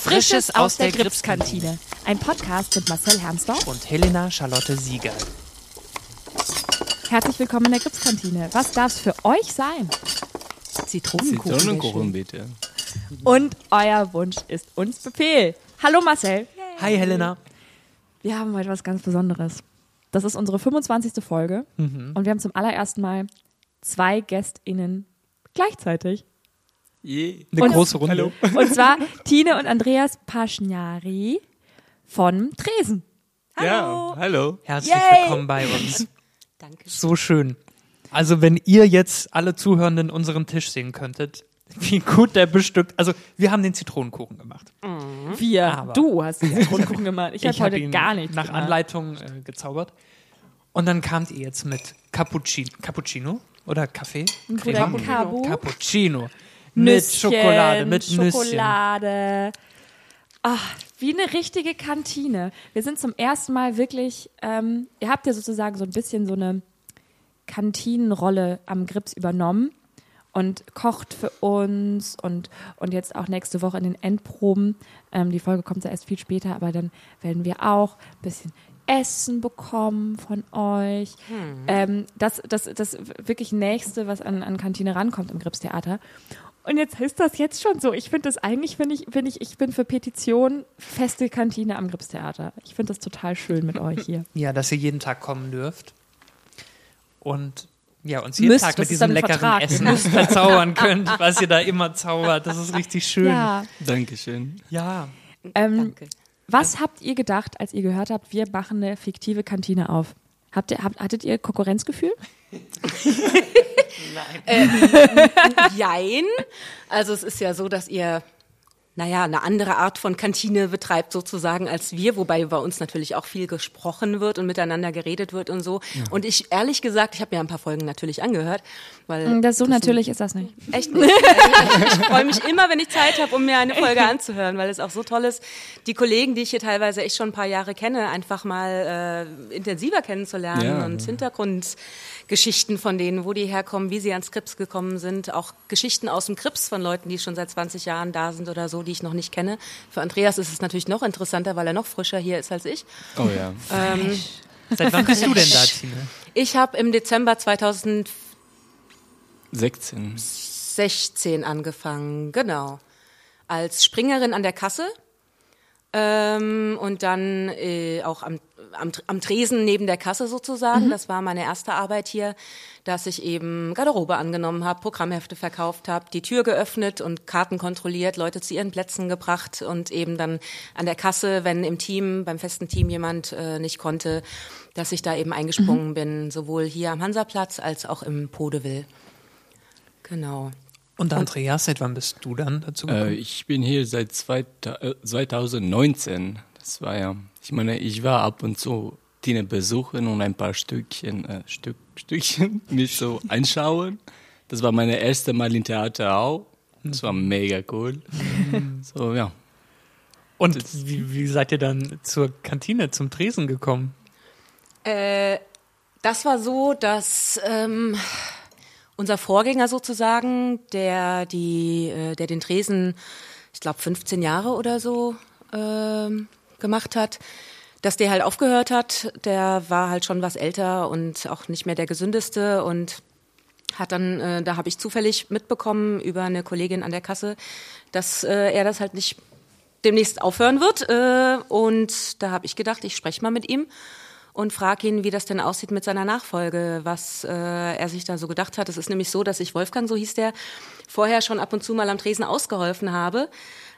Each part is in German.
Frisches aus der Gripskantine. Ein Podcast mit Marcel Hermsdorf und Helena Charlotte Sieger. Herzlich willkommen in der Gripskantine. Was darf es für euch sein? Zitronenkuchen. Zitronenkuchen, bitte. Und euer Wunsch ist uns Befehl. Hallo Marcel. Hi Helena. Wir haben heute was ganz Besonderes. Das ist unsere 25. Folge mhm. und wir haben zum allerersten Mal zwei GästInnen gleichzeitig. Je. Eine und, große Runde. Hallo. Und zwar Tine und Andreas Paschnari von Tresen. Hallo. Ja, hallo. Herzlich Yay. willkommen bei uns. Danke. So schön. Also wenn ihr jetzt alle Zuhörenden unseren Tisch sehen könntet, wie gut der bestückt. Also wir haben den Zitronenkuchen gemacht. Mhm. Wir. Aber du hast den Zitronenkuchen gemacht. Ich, ich habe heute gar nichts nach gemacht. Anleitung äh, gezaubert. Und dann kamt ihr jetzt mit Cappuccino, Cappuccino oder Kaffee? Cappuccino. Cappuccino. Mit Schokolade, mit Schokolade. Ach, wie eine richtige Kantine. Wir sind zum ersten Mal wirklich, ähm, ihr habt ja sozusagen so ein bisschen so eine Kantinenrolle am Grips übernommen und kocht für uns und, und jetzt auch nächste Woche in den Endproben. Ähm, die Folge kommt ja erst viel später, aber dann werden wir auch ein bisschen Essen bekommen von euch. Hm. Ähm, das, das, das wirklich Nächste, was an, an Kantine rankommt im Gripstheater. Und jetzt ist das jetzt schon so. Ich finde das eigentlich, finde ich, finde ich, ich bin für Petition feste Kantine am Gripstheater. Ich finde das total schön mit euch hier. Ja, dass ihr jeden Tag kommen dürft. Und ja, uns jeden müsst, Tag mit diesem leckeren Vertrag, Essen verzaubern könnt, was ihr da immer zaubert. Das ist richtig schön. Ja. Dankeschön. Ja. Ähm, Danke. Was habt ihr gedacht, als ihr gehört habt, wir machen eine fiktive Kantine auf? Habt ihr, habt, hattet ihr Konkurrenzgefühl? Nein. Ähm, jein. Also es ist ja so, dass ihr naja, eine andere Art von Kantine betreibt sozusagen als wir, wobei bei uns natürlich auch viel gesprochen wird und miteinander geredet wird und so. Ja. Und ich, ehrlich gesagt, ich habe mir ein paar Folgen natürlich angehört. Weil mm, das so das natürlich ist das nicht. Echt nicht. Ich, ich freue mich immer, wenn ich Zeit habe, um mir eine Folge anzuhören, weil es auch so toll ist, die Kollegen, die ich hier teilweise echt schon ein paar Jahre kenne, einfach mal äh, intensiver kennenzulernen ja, und ja. Hintergrund Geschichten von denen, wo die herkommen, wie sie ans Krips gekommen sind, auch Geschichten aus dem Krips von Leuten, die schon seit 20 Jahren da sind oder so, die ich noch nicht kenne. Für Andreas ist es natürlich noch interessanter, weil er noch frischer hier ist als ich. Oh ja. Ähm, Seit wann bist du denn da, Tine? Ich habe im Dezember 2016 16. 16 angefangen, genau. Als Springerin an der Kasse ähm, und dann äh, auch am, am, am Tresen neben der Kasse sozusagen. Mhm. Das war meine erste Arbeit hier, dass ich eben Garderobe angenommen habe, Programmhefte verkauft habe, die Tür geöffnet und Karten kontrolliert, Leute zu ihren Plätzen gebracht und eben dann an der Kasse, wenn im Team, beim festen Team jemand äh, nicht konnte, dass ich da eben eingesprungen mhm. bin, sowohl hier am Hansaplatz als auch im Podeville. Genau. Und Andreas, seit wann bist du dann dazu gekommen? Äh, ich bin hier seit zwei, äh, 2019. Das war ja, ich meine, ich war ab und zu Tine besuchen und ein paar Stückchen, äh, Stück, Stückchen mich so anschauen. Das war meine erste Mal im Theater auch. Das war mega cool. so, ja. Und wie, wie seid ihr dann zur Kantine, zum Tresen gekommen? Äh, das war so, dass ähm, unser Vorgänger sozusagen, der die, äh, der den Tresen, ich glaube 15 Jahre oder so äh, gemacht hat, dass der halt aufgehört hat. Der war halt schon was älter und auch nicht mehr der gesündeste und hat dann, äh, da habe ich zufällig mitbekommen über eine Kollegin an der Kasse, dass äh, er das halt nicht demnächst aufhören wird. Äh, und da habe ich gedacht, ich spreche mal mit ihm und frage ihn, wie das denn aussieht mit seiner Nachfolge, was äh, er sich da so gedacht hat. Es ist nämlich so, dass ich Wolfgang, so hieß der, vorher schon ab und zu mal am Tresen ausgeholfen habe.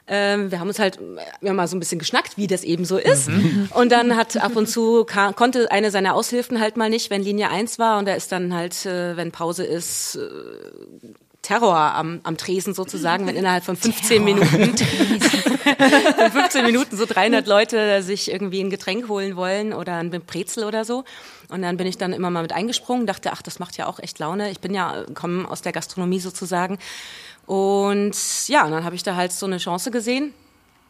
Ähm, wir haben uns halt, wir haben mal so ein bisschen geschnackt, wie das eben so ist. Mhm. Und dann hat ab und zu, konnte eine seiner Aushilfen halt mal nicht, wenn Linie 1 war und da ist dann halt, äh, wenn Pause ist, äh, Terror am, am Tresen sozusagen, wenn innerhalb von 15 Terror. Minuten, von 15 Minuten so 300 Leute sich irgendwie ein Getränk holen wollen oder ein Brezel oder so. Und dann bin ich dann immer mal mit eingesprungen, dachte, ach, das macht ja auch echt Laune. Ich bin ja, komme aus der Gastronomie sozusagen. Und ja, und dann habe ich da halt so eine Chance gesehen.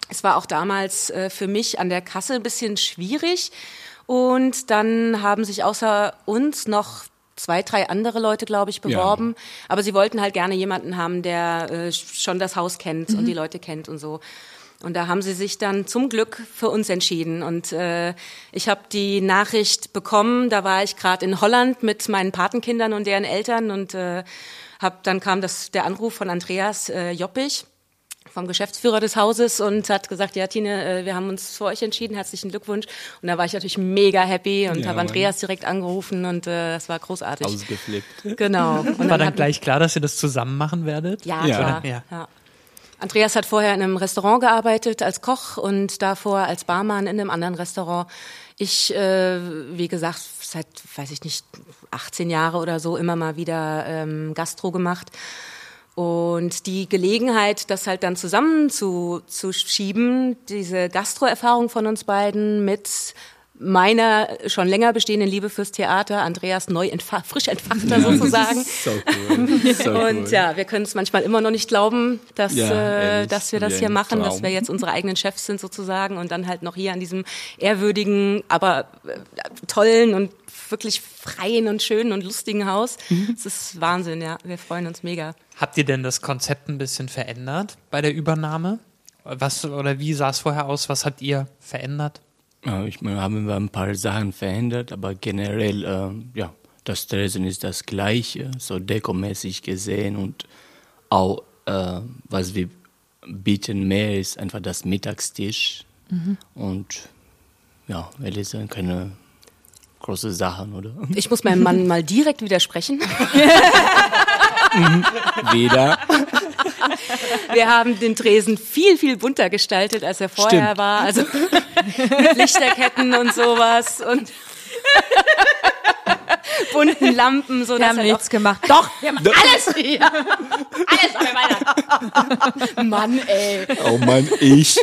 Es war auch damals äh, für mich an der Kasse ein bisschen schwierig. Und dann haben sich außer uns noch zwei, drei andere Leute, glaube ich, beworben. Ja. Aber sie wollten halt gerne jemanden haben, der äh, schon das Haus kennt mhm. und die Leute kennt und so. Und da haben sie sich dann zum Glück für uns entschieden. Und äh, ich habe die Nachricht bekommen, da war ich gerade in Holland mit meinen Patenkindern und deren Eltern und äh, hab, dann kam das, der Anruf von Andreas äh, Joppich vom Geschäftsführer des Hauses und hat gesagt, ja Tine, äh, wir haben uns für euch entschieden, herzlichen Glückwunsch. Und da war ich natürlich mega happy und ja, habe Andreas direkt angerufen und äh, das war großartig. Ausgeflippt. Genau. Und war dann, dann gleich klar, dass ihr das zusammen machen werdet? Ja, ja. klar. Ja. ja. Andreas hat vorher in einem Restaurant gearbeitet als Koch und davor als Barmann in einem anderen Restaurant. Ich, äh, wie gesagt, seit, weiß ich nicht, 18 Jahre oder so immer mal wieder ähm, Gastro gemacht. Und die Gelegenheit, das halt dann zusammen zu, diese Gastro-Erfahrung von uns beiden mit meiner schon länger bestehenden Liebe fürs Theater, Andreas neu entfa frisch entfachter ja, sozusagen. So cool. So und cool. ja, wir können es manchmal immer noch nicht glauben, dass, ja, äh, dass wir das hier machen, Traum. dass wir jetzt unsere eigenen Chefs sind sozusagen und dann halt noch hier an diesem ehrwürdigen, aber äh, tollen und wirklich freien und schönen und lustigen Haus. Mhm. Es ist Wahnsinn, ja. Wir freuen uns mega. Habt ihr denn das Konzept ein bisschen verändert bei der Übernahme? Was oder wie sah es vorher aus? Was habt ihr verändert? Ich meine, haben wir ein paar Sachen verändert, aber generell, äh, ja, das Tresen ist das gleiche, so dekomäßig gesehen und auch, äh, was wir bieten mehr ist einfach das Mittagstisch mhm. und ja, wir sind keine große Sachen, oder? Ich muss meinem Mann mal direkt widersprechen. Wieder. Wir haben den Tresen viel, viel bunter gestaltet, als er vorher Stimmt. war. Also mit Lichterketten und sowas und bunten Lampen. So, wir haben nichts gemacht. Doch, wir haben alles hier. Alles haben wir weiter. Mann, ey. Oh Mann, ich.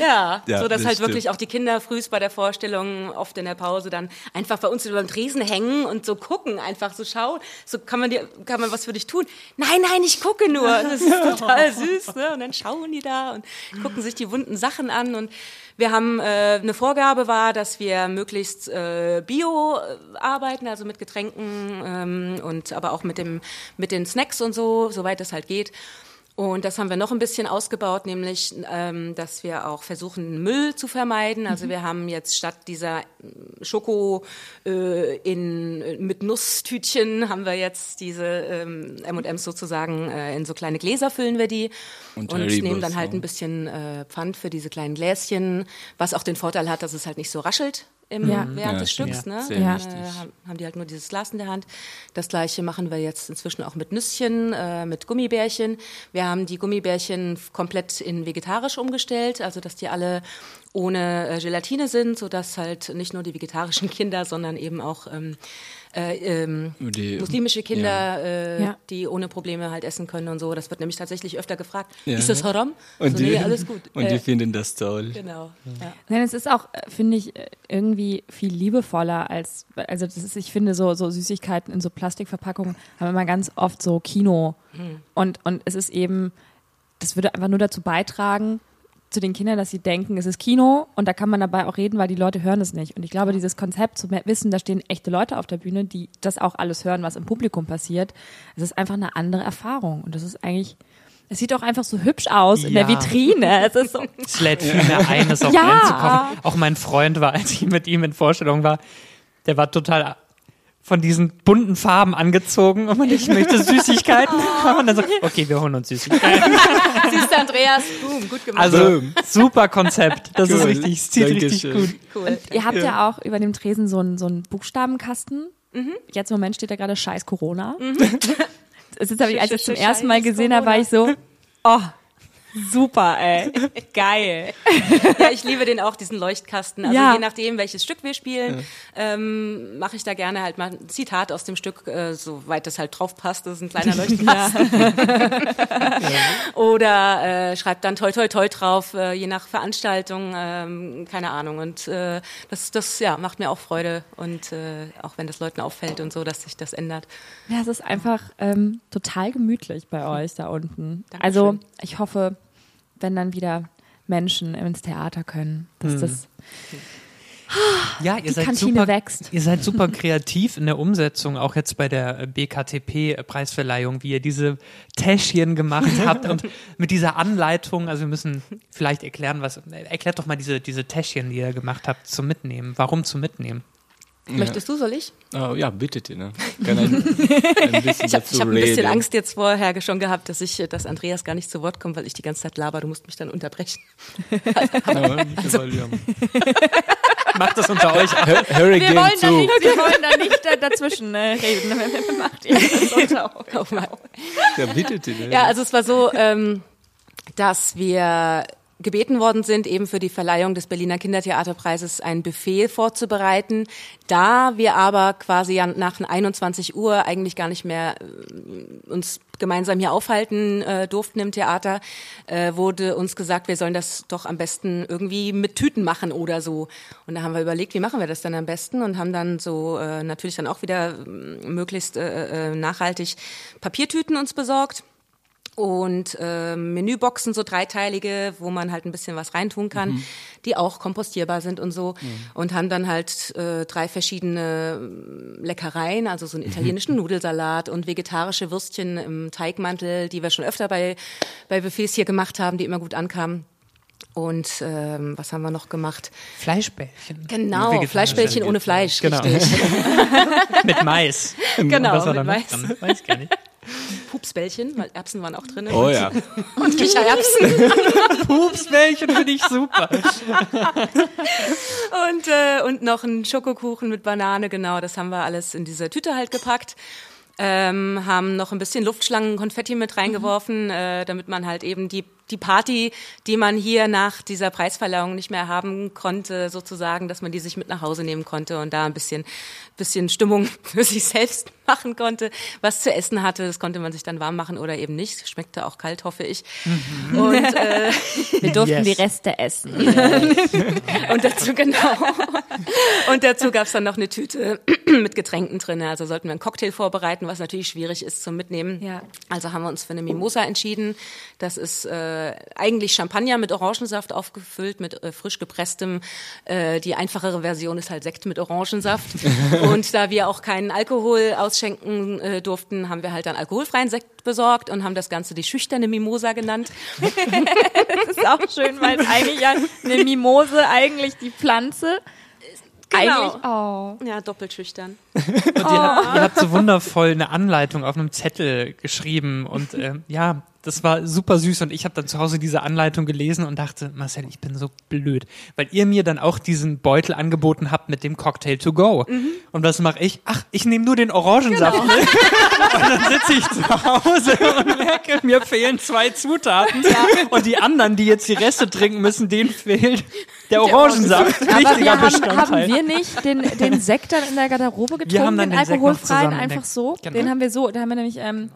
Ja, ja so dass das halt stimmt. wirklich auch die Kinder frühst bei der Vorstellung, oft in der Pause dann einfach bei uns über dem Tresen hängen und so gucken, einfach so schauen. So kann man dir, kann man was für dich tun? Nein, nein, ich gucke nur. Das ist total süß, ne? Und dann schauen die da und gucken sich die wunden Sachen an und wir haben äh, eine Vorgabe war, dass wir möglichst äh, bio äh, arbeiten, also mit Getränken ähm, und aber auch mit dem mit den Snacks und so, soweit es halt geht. Und das haben wir noch ein bisschen ausgebaut, nämlich, ähm, dass wir auch versuchen, Müll zu vermeiden. Also mhm. wir haben jetzt statt dieser äh, Schoko äh, in, mit Nusstütchen, haben wir jetzt diese ähm, M&M's sozusagen äh, in so kleine Gläser füllen wir die und, und nehmen dann halt ein bisschen äh, Pfand für diese kleinen Gläschen, was auch den Vorteil hat, dass es halt nicht so raschelt im, ja. während ja, des Stücks. Ne? Ja. Äh, haben die halt nur dieses Glas in der Hand. Das gleiche machen wir jetzt inzwischen auch mit Nüsschen, äh, mit Gummibärchen. Wir haben die Gummibärchen komplett in vegetarisch umgestellt, also dass die alle ohne äh, Gelatine sind, sodass halt nicht nur die vegetarischen Kinder, sondern eben auch ähm, äh, ähm, die, muslimische Kinder, ja. Äh, ja. die ohne Probleme halt essen können und so. Das wird nämlich tatsächlich öfter gefragt. Ja. Ist das haram? Und, also, die, nee, alles gut. und die äh, finden das toll. Genau. Ja. Nein, es ist auch, äh, finde ich, äh, irgendwie viel liebevoller als, also das ist, ich finde, so, so Süßigkeiten in so Plastikverpackungen haben immer ganz oft so Kino. Mhm. Und, und es ist eben, das würde einfach nur dazu beitragen, zu den Kindern, dass sie denken, es ist Kino und da kann man dabei auch reden, weil die Leute hören es nicht. Und ich glaube, dieses Konzept zu wissen, da stehen echte Leute auf der Bühne, die das auch alles hören, was im Publikum passiert, es ist einfach eine andere Erfahrung. Und das ist eigentlich, es sieht auch einfach so hübsch aus ja. in der Vitrine. Es ist so. Es lädt viel mehr ein, es auf ja. reinzukommen. Auch mein Freund war, als ich mit ihm in Vorstellung war, der war total von diesen bunten Farben angezogen und ich möchte Süßigkeiten. Oh. Und dann so, okay, wir holen uns Süßigkeiten. Du, Andreas, boom, gut gemacht. Also, super Konzept. Das cool. ist richtig, es zieht richtig gut. Cool. ihr habt ja. ja. auch über dem Tresen so einen, so einen Buchstabenkasten. Mhm. Jetzt im Moment steht da gerade Scheiß Corona. Mhm. Das ist, ich, als ich es zum ersten Mal gesehen habe, war ich so, oh, Super, ey. Geil. Ja, ich liebe den auch, diesen Leuchtkasten. Also ja. je nachdem, welches Stück wir spielen, ja. ähm, mache ich da gerne halt mal ein Zitat aus dem Stück, äh, soweit das halt drauf passt. Das ist ein kleiner Leuchtkasten. Ja. Oder äh, schreibt dann toi toi toi drauf, äh, je nach Veranstaltung, ähm, keine Ahnung. Und äh, das, das ja, macht mir auch Freude. Und äh, auch wenn das Leuten auffällt und so, dass sich das ändert. Ja, es ist einfach ähm, total gemütlich bei euch da unten. Dankeschön. Also ich hoffe, wenn dann wieder Menschen ins Theater können. Dass mhm. das Ja, ihr Die seid Kantine super, wächst. Ihr seid super kreativ in der Umsetzung, auch jetzt bei der BKTP-Preisverleihung, wie ihr diese Täschchen gemacht habt und mit dieser Anleitung. Also wir müssen vielleicht erklären, was. Erklärt doch mal diese, diese Täschchen, die ihr gemacht habt, zum Mitnehmen. Warum zum Mitnehmen? Möchtest du, soll ich? Oh, ja, bitte, Tina. Kann ein, ein bisschen Ich habe hab ein bisschen. Angst jetzt vorher schon gehabt, dass ich, dass Andreas gar nicht zu Wort kommt, weil ich die ganze Zeit laber. Du musst mich dann unterbrechen. Mittlerweile, ja. Macht das unter euch. Harry, Wir wollen, da zu. nicht, wir wollen da nicht dazwischen äh, reden. Macht ihr das unter euch. Oh. Ja, bitte, Tina. Ja, also es war so, ähm, dass wir gebeten worden sind, eben für die Verleihung des Berliner Kindertheaterpreises ein Buffet vorzubereiten. Da wir aber quasi nach 21 Uhr eigentlich gar nicht mehr äh, uns gemeinsam hier aufhalten äh, durften im Theater, äh, wurde uns gesagt, wir sollen das doch am besten irgendwie mit Tüten machen oder so. Und da haben wir überlegt, wie machen wir das dann am besten und haben dann so äh, natürlich dann auch wieder äh, möglichst äh, äh, nachhaltig Papiertüten uns besorgt und äh, Menüboxen, so dreiteilige, wo man halt ein bisschen was reintun kann, die auch kompostierbar sind und so. Und haben dann halt äh, drei verschiedene ähm, Leckereien, also so einen italienischen Nudelsalat und vegetarische Würstchen im Teigmantel, die wir schon öfter bei, bei Buffets hier gemacht haben, die immer gut ankamen. Und ähm, was haben wir noch gemacht? Fleischbällchen. Genau. Fleischbällchen ohne Fleisch, Genau. richtig. Mit Mais. Genau, mit Mais. dran? Weiß gar nicht. Pupsbällchen, weil Erbsen waren auch drin. Oh ja. Und Kichererbsen. Pupsbällchen finde ich super. Und, äh, und noch ein Schokokuchen mit Banane, genau, das haben wir alles in diese Tüte halt gepackt. Ähm, haben noch ein bisschen Luftschlangen, Konfetti mit reingeworfen, äh, damit man halt eben die, die Party, die man hier nach dieser Preisverleihung nicht mehr haben konnte, sozusagen, dass man die sich mit nach Hause nehmen konnte und da ein bisschen, bisschen Stimmung für sich selbst machen konnte, was zu essen hatte. Das konnte man sich dann warm machen oder eben nicht. Schmeckte auch kalt, hoffe ich. Und äh, Wir durften Yes. die Reste essen. Und dazu, genau. Und dazu gab's dann noch eine Tüte mit Getränken drin. Also sollten wir einen Cocktail vorbereiten, was natürlich schwierig ist zum Mitnehmen. Ja. Also haben wir uns für eine Mimosa entschieden. Das ist äh, eigentlich Champagner mit Orangensaft aufgefüllt, mit äh, frisch gepresstem. Äh, die einfachere Version ist halt Sekt mit Orangensaft. Und da wir auch keinen Alkohol ausschenken äh, durften, haben wir halt dann alkoholfreien Sekt besorgt und haben das Ganze die schüchterne Mimosa genannt. Das ist auch schön, weil es eigentlich ja eine Mimose, eigentlich die Pflanze. Genau. Eigentlich, oh. Ja, doppelt schüchtern. Und ihr, habt, ihr habt so wundervoll eine Anleitung auf einem Zettel geschrieben und äh, ja, das war super süß und ich habe dann zu Hause diese Anleitung gelesen und dachte, Marcel, ich bin so blöd, weil ihr mir dann auch diesen Beutel angeboten habt mit dem Cocktail to go. Und was mache ich? Ach, ich nehme nur den Orangensaft mit. Und dann sitze ich zu Hause und merke, mir fehlen zwei Zutaten. Und die anderen, die jetzt die Reste trinken müssen, denen fehlt der Orangensaft. Aber Wichtiger wir haben, Bestandteil. haben wir nicht den, den Sekt dann in der Garderobe getrunken, haben dann den den alkoholfreien einfach so. Genau. Den haben wir so, da haben wir nämlich ähm,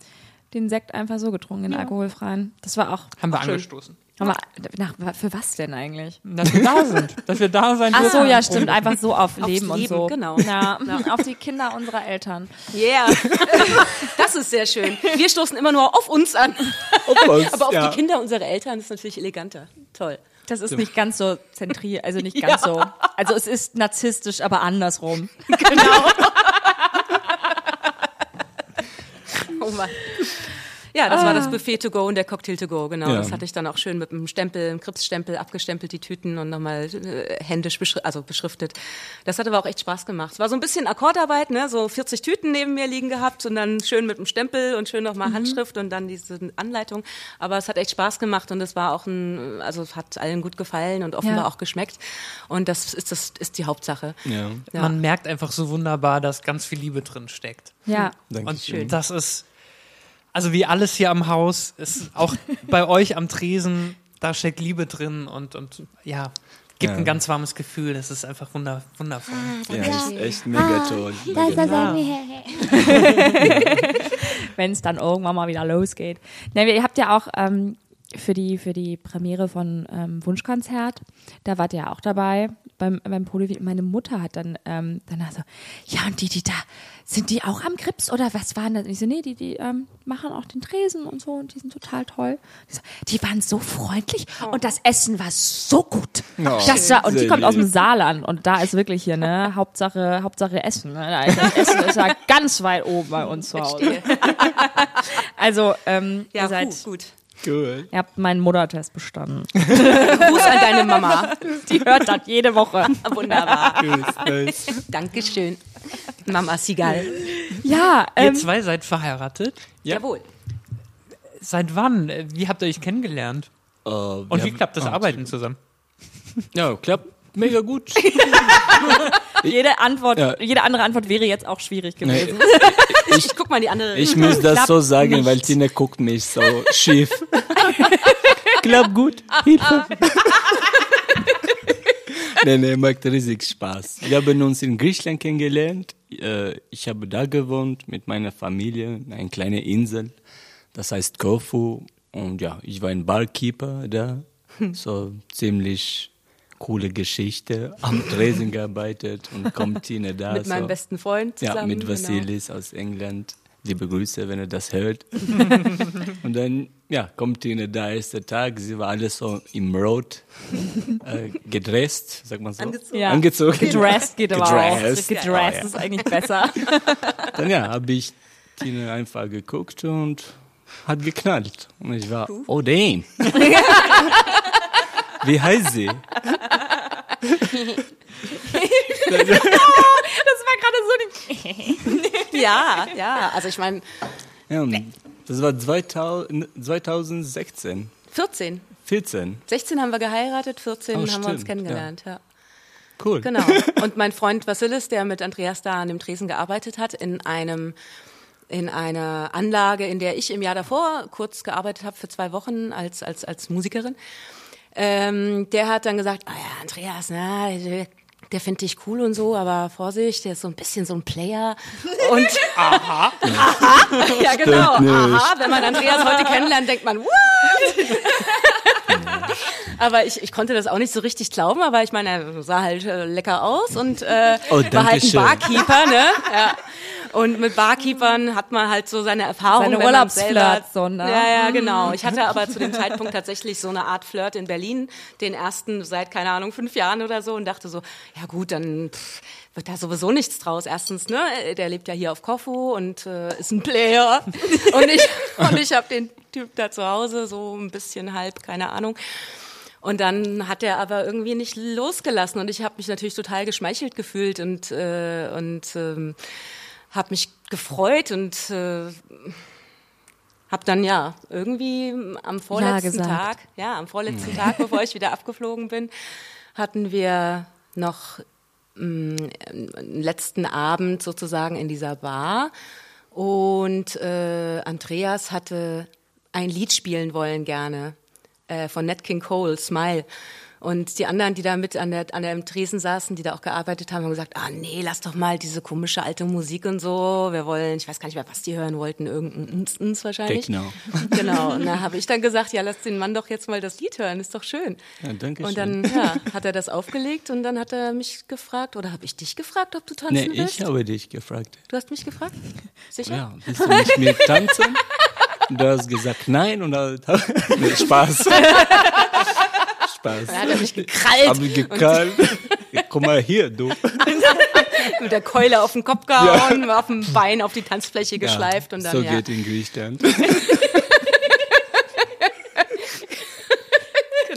den Sekt einfach so getrunken, den alkoholfreien. Das war auch. Haben wir schön. angestoßen. Aber nach, für was denn eigentlich? Dass wir da sind. Dass wir da sein Ach so, ja, stimmt. Einfach so auf Leben und Leben, so. genau. Ja, auf die Kinder unserer Eltern. Yeah. Das ist sehr schön. Wir stoßen immer nur auf uns an. uns, Aber auf ja. die Kinder unserer Eltern ist natürlich eleganter. Toll. Das ist nicht ganz so zentriert, also nicht ganz so. Also es ist narzisstisch, aber andersrum. Oh Mann. Ja, das war das Buffet to go und der Cocktail to go, genau. Ja. Das hatte ich dann auch schön mit einem Stempel, einem Krebsstempel abgestempelt, die Tüten und nochmal äh, händisch beschri also beschriftet. Das hat aber auch echt Spaß gemacht. Es war so ein bisschen Akkordarbeit, ne? so 40 Tüten neben mir liegen gehabt und dann schön mit dem Stempel und schön nochmal Handschrift und dann diese Anleitung. Aber es hat echt Spaß gemacht und es war auch ein, also es hat allen gut gefallen und offenbar Ja. auch geschmeckt. Und das ist, das ist die Hauptsache. Ja. Ja. Man merkt einfach so wunderbar, dass ganz viel Liebe drin steckt. Ja. Und Dankeschön. das ist, also wie alles hier am Haus, ist auch bei euch am Tresen, da steckt Liebe drin und, und ja, gibt Ja. ein ganz warmes Gefühl. Das ist einfach wunder, wundervoll. Ja, ist echt mega toll. Das ist Ja. wenn es dann irgendwann mal wieder losgeht. Ne, ihr habt ja auch ähm, für die für die Premiere von ähm, Wunschkonzert, da wart ihr ja auch dabei. Beim, beim Polyvi. Meine Mutter hat dann ähm, danach so, ja, und die, die da, sind die auch am Grips oder was waren das? Und ich so, nee, die, die ähm, machen auch den Tresen und so und die sind total toll. Die, so, die waren so freundlich und das Essen war so gut. Oh, das war, und die kommt aus dem. Saarland und da ist wirklich hier, ne, Hauptsache, Hauptsache Essen. Ne? Das Essen ist ja ganz weit oben bei uns zu Hause. Also, ähm, Ja, ihr seid, gut. Cool. ihr habt meinen Muttertest bestanden. Gruß an deine Mama. Die hört das jede Woche. Wunderbar. Nice. Dankeschön. Mama Sigal. Ja, Ihr ähm, zwei seid verheiratet. Ja. Jawohl. Seit wann? Wie habt ihr euch kennengelernt? Wir Und wie haben- klappt das Arbeiten zusammen? Ja, klappt mega gut. jede Antwort, Ja. jede andere Antwort wäre jetzt auch schwierig Nee, gewesen. Ich guck mal die andere ich muss das so Klappt sagen, weil nicht. Tina guckt mich so schief. klappt gut. Hilfe. nee, nee, macht riesig Spaß. Wir haben uns in Griechenland kennengelernt. Äh, Ich habe da gewohnt mit meiner Familie, eine kleine Insel. Das heißt Korfu. Und ja, ich war ein Barkeeper da. So ziemlich coole Geschichte. Am Tresen gearbeitet und kommt Tina da. mit meinem so. besten Freund zusammen. Ja, mit genau. Vasilis aus England. Liebe Grüße, wenn er das hört. und dann, ja, kommt Tina da, erster Tag. Sie war alles so im Rot äh, gedresst, sagt man so. Angezogen. Ja. Angezogen. Gedressed geht aber auch. Gedressed. Gedressed ist eigentlich besser. Dann ja, habe ich Tina einfach geguckt und hat geknallt. Und ich war, oh damn. Wie heißt sie? Das war gerade so die. Ja, ja. Also ich meine, Ja, das war 2000, 2016, 14. 14. 16 haben wir geheiratet, 14 Oh, haben wir uns kennengelernt. Ja. Cool. Genau. Und mein Freund Vasilis, der mit Andreas da an dem Tresen gearbeitet hat, in einem in einer Anlage, in der ich im Jahr davor kurz gearbeitet habe für zwei Wochen als als als Musikerin. Ähm, der hat dann gesagt, ah ja, Andreas, na, der, der findet dich cool und so, aber Vorsicht, der ist so ein bisschen so ein Player. Und aha, aha, ja genau, aha. Wenn man Andreas heute kennenlernt, denkt man, what? Aber ich, ich konnte das auch nicht so richtig glauben, aber ich meine, er sah halt äh, lecker aus und äh, Oh, war halt ein. Barkeeper, ne? Ja. Und mit Barkeepern hat man halt so seine Erfahrung. Seine Urlaubsflirts, so, ne? Ja, ja, genau. Ich hatte aber zu dem Zeitpunkt tatsächlich so eine Art Flirt in Berlin, den ersten seit, keine Ahnung, fünf Jahren oder so und dachte so, ja gut, dann pff, wird da sowieso nichts draus. Erstens, ne, der lebt ja hier auf Korfu und äh, ist ein Player. und ich, und ich habe den Typ da zu Hause, so ein bisschen halb, keine Ahnung. Und dann hat er aber irgendwie nicht losgelassen und ich habe mich natürlich total geschmeichelt gefühlt und äh, und ähm, habe mich gefreut und äh, habe dann ja irgendwie am vorletzten gesagt. Tag, ja am vorletzten Tag, bevor ich wieder abgeflogen bin, hatten wir noch mh, einen letzten Abend sozusagen in dieser Bar und äh, Andreas hatte ein Lied spielen wollen gerne äh, von Nat King Cole, Smile. Und die anderen, die da mit an der, an der Tresen saßen, die da auch gearbeitet haben, haben gesagt, ah nee, lass doch mal diese komische alte Musik und so. Wir wollen, ich weiß gar nicht mehr, was die hören wollten, irgendein uns, uns wahrscheinlich. Techno. Genau. Und da habe ich dann gesagt, ja, lass den Mann doch jetzt mal das Lied hören, ist doch schön. Ja, danke und schön. dann ja, hat er das aufgelegt und dann hat er mich gefragt, oder habe ich dich gefragt, ob du tanzen Nee, willst? ich habe dich gefragt. Du hast mich gefragt? Sicher? Ja, willst du mit mir tanzen? Und du hast gesagt nein und dann nee, Spaß. Spaß. Dann hat er mich gekrallt Hab ich gekrallt. Komm mal hier, du. mit der Keule auf den Kopf gehauen, auf dem Bein auf die Tanzfläche geschleift und dann so ja. geht in Griechenland.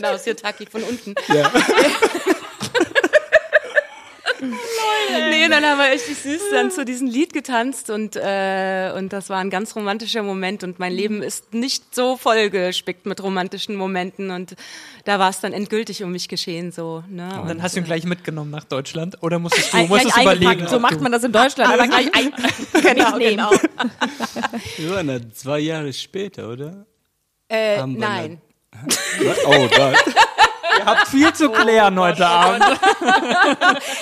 Genau, Sirtaki von unten. Ja. Nee, dann haben wir richtig süß dann zu diesem Lied getanzt und, äh, und das war ein ganz romantischer Moment und mein Leben ist nicht so vollgespickt mit romantischen Momenten und da war es dann endgültig um mich geschehen so. Ne? Und dann Und, hast du ihn gleich mitgenommen nach Deutschland? Oder musstest du, Ein- musstest gleich überlegen? So macht man das in Deutschland. Aber gleich ein, kann ich nehmen. genau. Wir waren da zwei Jahre später, oder? Äh, nein. Oh, da. Ihr habt viel zu klären heute Abend.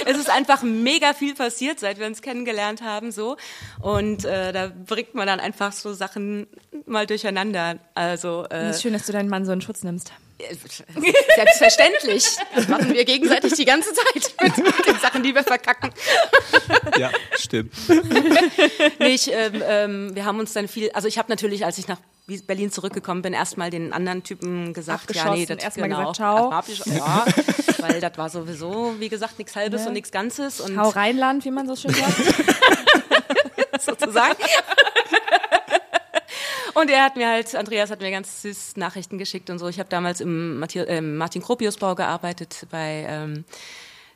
es ist einfach mega viel passiert, seit wir uns kennengelernt haben, so. Und äh, da bringt man dann einfach so Sachen mal durcheinander. Also äh, Es ist schön, dass du deinen Mann so in Schutz nimmst. selbstverständlich. Das machen wir gegenseitig die ganze Zeit mit, mit den Sachen, die wir verkacken. Ja, stimmt. Nee, ich, ähm, ähm, wir haben uns dann viel, also ich habe natürlich, als ich nach Berlin zurückgekommen bin, erstmal den anderen Typen gesagt, ja, nee, das erstmal genau, gesagt, ciao. Ja, weil das war sowieso, wie gesagt, nichts Halbes Ja. und nichts Ganzes und Hau Rheinland, wie man so schön sagt. sozusagen. Und er hat mir halt, Andreas hat mir ganz süß Nachrichten geschickt und so. Ich habe damals im äh, Martin Kropius Bau gearbeitet, bei ähm,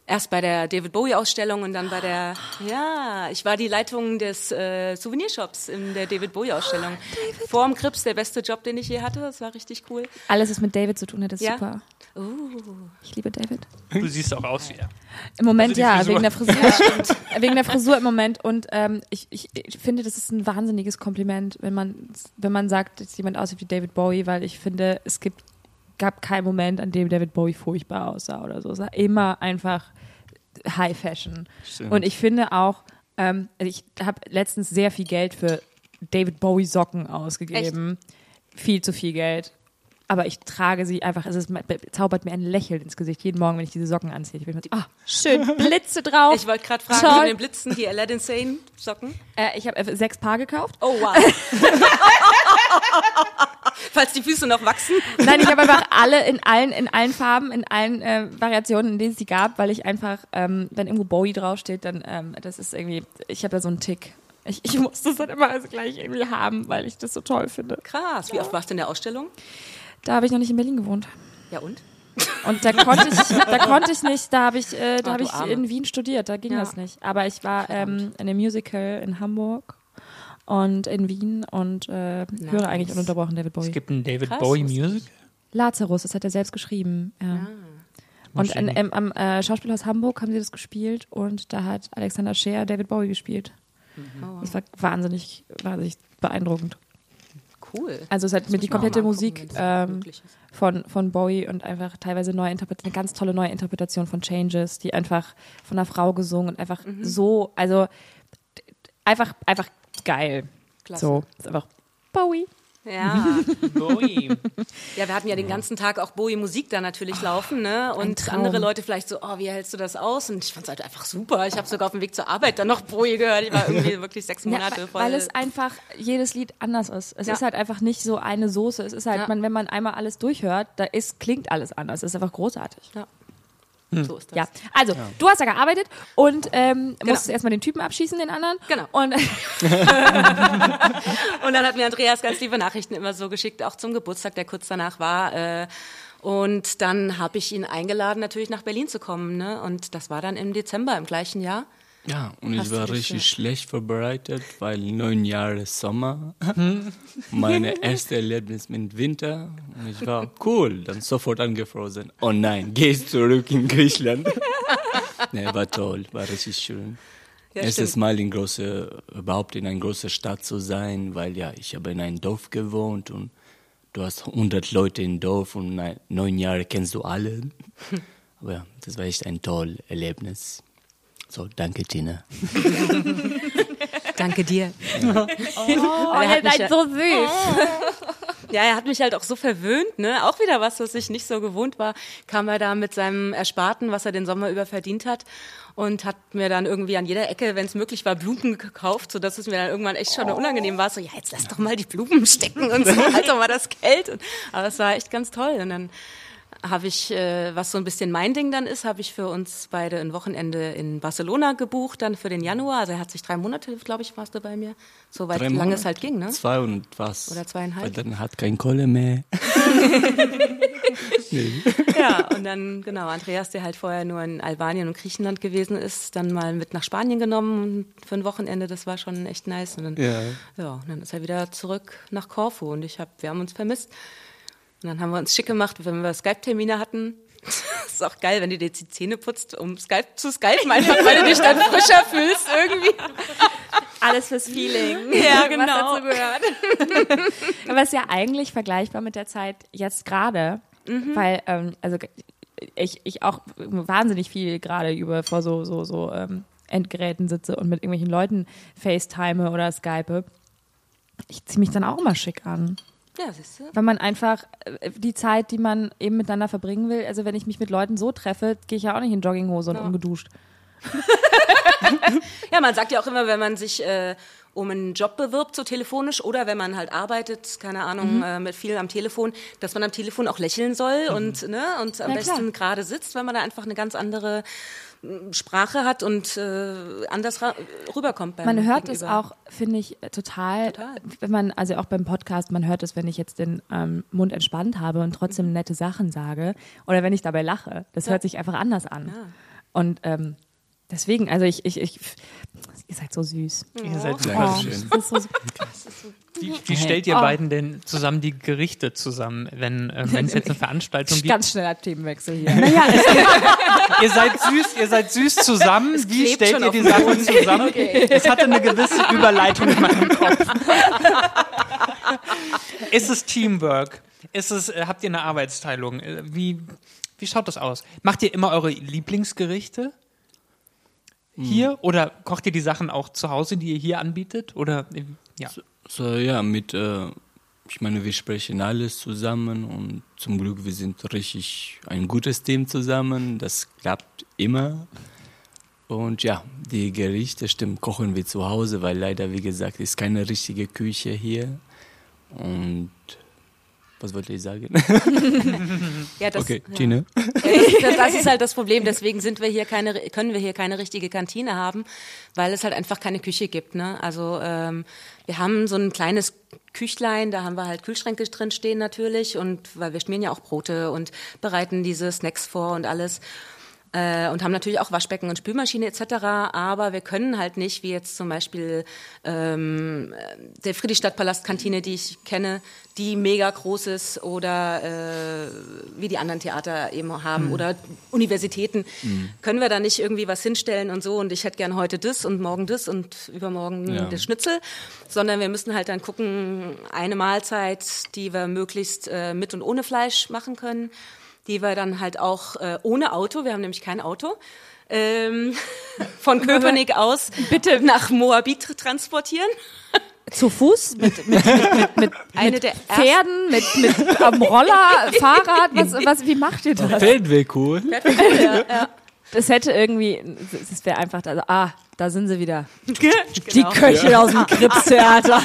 erst bei der David Bowie Ausstellung und dann bei der, ja, ich war die Leitung des äh, Souvenirshops in der David Bowie Ausstellung. Vor dem Krips der beste Job, den ich je hatte. Das war richtig cool. Alles, was mit David zu tun hat, ist Ja. super. Uh, Ich liebe David. Du siehst auch aus wie er. Im Moment Also ja, Frisur. wegen der Frisur. wegen der Frisur im Moment. Und ähm, ich, ich, ich finde, das ist ein wahnsinniges Kompliment, wenn man, wenn man sagt, dass jemand aussieht wie David Bowie, weil ich finde, es gibt, gab keinen Moment, an dem David Bowie furchtbar aussah oder so. Es war immer einfach High Fashion. Stimmt. Und ich finde auch, ähm, also ich habe letztens sehr viel Geld für David Bowie Socken ausgegeben. Viel zu viel Geld. Aber ich trage sie einfach, es ist, zaubert mir ein Lächeln ins Gesicht jeden Morgen, wenn ich diese Socken anziehe. Ich bin so, ah, schön, Blitze drauf. ich wollte gerade fragen, Toll. von den Blitzen, die Aladdin Sane Socken. äh, ich habe äh, sechs Paar gekauft. Oh wow. Falls die Füße noch wachsen. Nein, ich habe einfach alle in allen, in allen Farben, in allen äh, Variationen, in denen es die gab, weil ich einfach, ähm, wenn irgendwo Bowie draufsteht, dann, ähm, das ist irgendwie, ich habe da so einen Tick. Ich, ich muss das dann immer also gleich irgendwie haben, weil ich das so toll finde. Krass. Wie oft warst du in der Ausstellung? Da habe ich noch nicht in Berlin gewohnt. Ja und? Und da konnte ich, da konnte ich nicht, da habe ich, äh, da Ah, habe ich Arme. in Wien studiert, da ging Ja. das nicht. Aber ich war ähm, in einem Musical in Hamburg und in Wien und äh, höre eigentlich ununterbrochen David Bowie. Es gibt ein David Krass, Bowie Music. Lazarus, das hat er selbst geschrieben. Ja. Und in, im, am äh, Schauspielhaus Hamburg haben sie das gespielt und da hat Alexander Scheer David Bowie gespielt. Das war wahnsinnig, wahnsinnig beeindruckend. Cool. Also es hat mir die komplette Musik ähm, von, von Bowie und einfach teilweise neue eine ganz tolle neue Interpretation von Changes, die einfach von einer Frau gesungen und einfach Mhm. so, also einfach, einfach geil. Klasse. So, ist einfach Bowie. Ja. Bowie. ja, wir hatten ja den ganzen Tag auch Bowie-Musik da natürlich laufen, ne? Und andere Leute vielleicht so, oh, wie hältst du das aus? Und ich fand es halt einfach super. Ich habe sogar auf dem Weg zur Arbeit dann noch Bowie gehört. Ich war irgendwie wirklich sechs Monate ja, voll. weil es einfach jedes Lied anders ist. Es Ja. ist halt einfach nicht so eine Soße. Es ist halt, Ja. man, wenn man einmal alles durchhört, da ist, klingt alles anders. Es ist einfach großartig. ja. So ist das. Ja, also du hast da gearbeitet und ähm, Genau. musstest erstmal den Typen abschießen, den anderen. Genau. Und Und dann hat mir Andreas ganz liebe Nachrichten immer so geschickt, auch zum Geburtstag, der kurz danach war. Äh, und dann habe ich ihn eingeladen, natürlich nach Berlin zu kommen. Ne? Und das war dann im Dezember im gleichen Jahr. Ja, und Hast ich war richtig so- schlecht vorbereitet, weil neun Jahre Sommer, meine erste Erlebnis mit Winter. Und ich war cool, dann sofort angefroren. Oh nein, gehst zurück in Griechenland. nee, war toll, war richtig schön. Ja, Erstes stimmt. Mal in große, überhaupt in einer großen Stadt zu sein, weil ja, ich habe in einem Dorf gewohnt und du hast 100 Leute im Dorf und neun Jahre kennst du alle. Aber ja, das war echt ein tolles Erlebnis. So, danke, Tina. Danke dir. oh, er hat ihr mich seid ja- so süß. Ja, er hat mich halt auch so verwöhnt, ne? Auch wieder was, was ich nicht so gewohnt war. Kam er da mit seinem Ersparten, was er den Sommer über verdient hat und hat mir dann irgendwie an jeder Ecke, wenn es möglich war, Blumen gekauft, so dass es mir dann irgendwann echt schon unangenehm war. So, ja, jetzt lass doch mal die Blumen stecken und so, halt doch mal das Geld. Und, aber es war echt ganz toll. Und dann habe ich, äh, was so ein bisschen mein Ding dann ist, habe ich für uns beide ein Wochenende in Barcelona gebucht, dann für den Januar. Also er hat sich drei Monate, glaube ich, warst du bei mir. So weit Monate? es halt ging, ne? Zwei und was? Oder zweieinhalb. Weil dann hat kein Kohle mehr. Ja, und dann, genau, Andreas, der halt vorher nur in Albanien und Griechenland gewesen ist, dann mal mit nach Spanien genommen für ein Wochenende, das war schon echt nice. Und dann, Ja. ja, und dann ist er wieder zurück nach Korfu und ich hab, wir haben uns vermisst. Und dann haben wir uns schick gemacht, wenn wir Skype-Termine hatten. Das ist auch geil, wenn du dir die Zähne putzt, um Skype zu Skypen, einfach weil du dich dann frischer fühlst irgendwie. Alles fürs Feeling. Ja, genau. Aber es ist ja eigentlich vergleichbar mit der Zeit jetzt gerade, Mhm. weil, ähm, also ich, ich auch wahnsinnig viel gerade über vor so, so, so ähm, Endgeräten sitze und mit irgendwelchen Leuten FaceTime oder Skype. Ich ziehe mich dann auch immer schick an. Ja, siehst du. Weil man einfach äh, die Zeit, die man eben miteinander verbringen will, also wenn ich mich mit Leuten so treffe, gehe ich ja auch nicht in Jogginghose und Ja. ungeduscht. Ja, man sagt ja auch immer, wenn man sich äh, um einen Job bewirbt, so telefonisch, oder wenn man halt arbeitet, keine Ahnung, Mhm. äh, mit viel am Telefon, dass man am Telefon auch lächeln soll und, ne, und am Ja, besten gerade sitzt, weil man da einfach eine ganz andere Sprache hat und äh, anders rüberkommt beim Man hört es Gegenüber. auch, finde ich, äh, total, Total. wenn man, also auch beim Podcast, man hört es, wenn ich jetzt den ähm, Mund entspannt habe und trotzdem Mhm. nette Sachen sage oder wenn ich dabei lache. Das hört sich einfach anders an. Und ähm, deswegen, also ich, ich, ich, ihr seid so süß. Ihr seid super Dankeschön. süß. Das ist so, Wie, wie stellt ihr Oh. beiden denn zusammen die Gerichte zusammen, wenn äh, es jetzt eine Veranstaltung gibt? ganz schneller Themenwechsel hier. Ihr seid süß, ihr seid süß zusammen. Wie klebt stellt ihr die Sachen zusammen? Es hatte eine gewisse Überleitung in meinem Kopf. Ist es Teamwork? Ist es, äh, habt ihr eine Arbeitsteilung? Äh, Wie, wie schaut das aus? Macht ihr immer eure Lieblingsgerichte? Hier? Oder kocht ihr die Sachen auch zu Hause, die ihr hier anbietet? Oder äh, ja. So, ja, mit, äh, ich meine, wir sprechen alles zusammen und zum Glück, wir sind richtig ein gutes Team zusammen. Das klappt immer. Und ja, die Gerichte, stimmt, kochen wir zu Hause, weil leider, wie gesagt, ist keine richtige Küche hier. Und was wollte ich sagen? Ja, das, okay, ja. Tine. das, das ist halt das Problem. Deswegen sind wir hier keine, können wir hier keine richtige Kantine haben, weil es halt einfach keine Küche gibt. Ne? Also ähm, wir haben so ein kleines Küchlein, da haben wir halt Kühlschränke drin stehen natürlich und weil wir schmieren ja auch Brote und bereiten diese Snacks vor und alles. Äh, und haben natürlich auch Waschbecken und Spülmaschine etc. Aber wir können halt nicht, wie jetzt zum Beispiel ähm, der Friedrichstadtpalast-Kantine, die ich kenne, die mega groß ist oder äh, wie die anderen Theater eben haben oder Universitäten, können wir da nicht irgendwie was hinstellen und so? Und ich hätte gern heute das und morgen das und übermorgen Ja. das Schnitzel, sondern wir müssen halt dann gucken, eine Mahlzeit, die wir möglichst äh, mit und ohne Fleisch machen können, die wir dann halt auch äh, ohne Auto, wir haben nämlich kein Auto, ähm, von Köpenick aus bitte nach Moabit transportieren. zu Fuß mit, mit, mit, mit, mit, Eine mit der Pferden, mit, mit am Roller, Fahrrad. Was, was, wie macht ihr das? Feldweg cool. Das hätte irgendwie, das wäre einfach, also, ah, da sind sie wieder. Die Genau. Köche aus dem Kripstheater.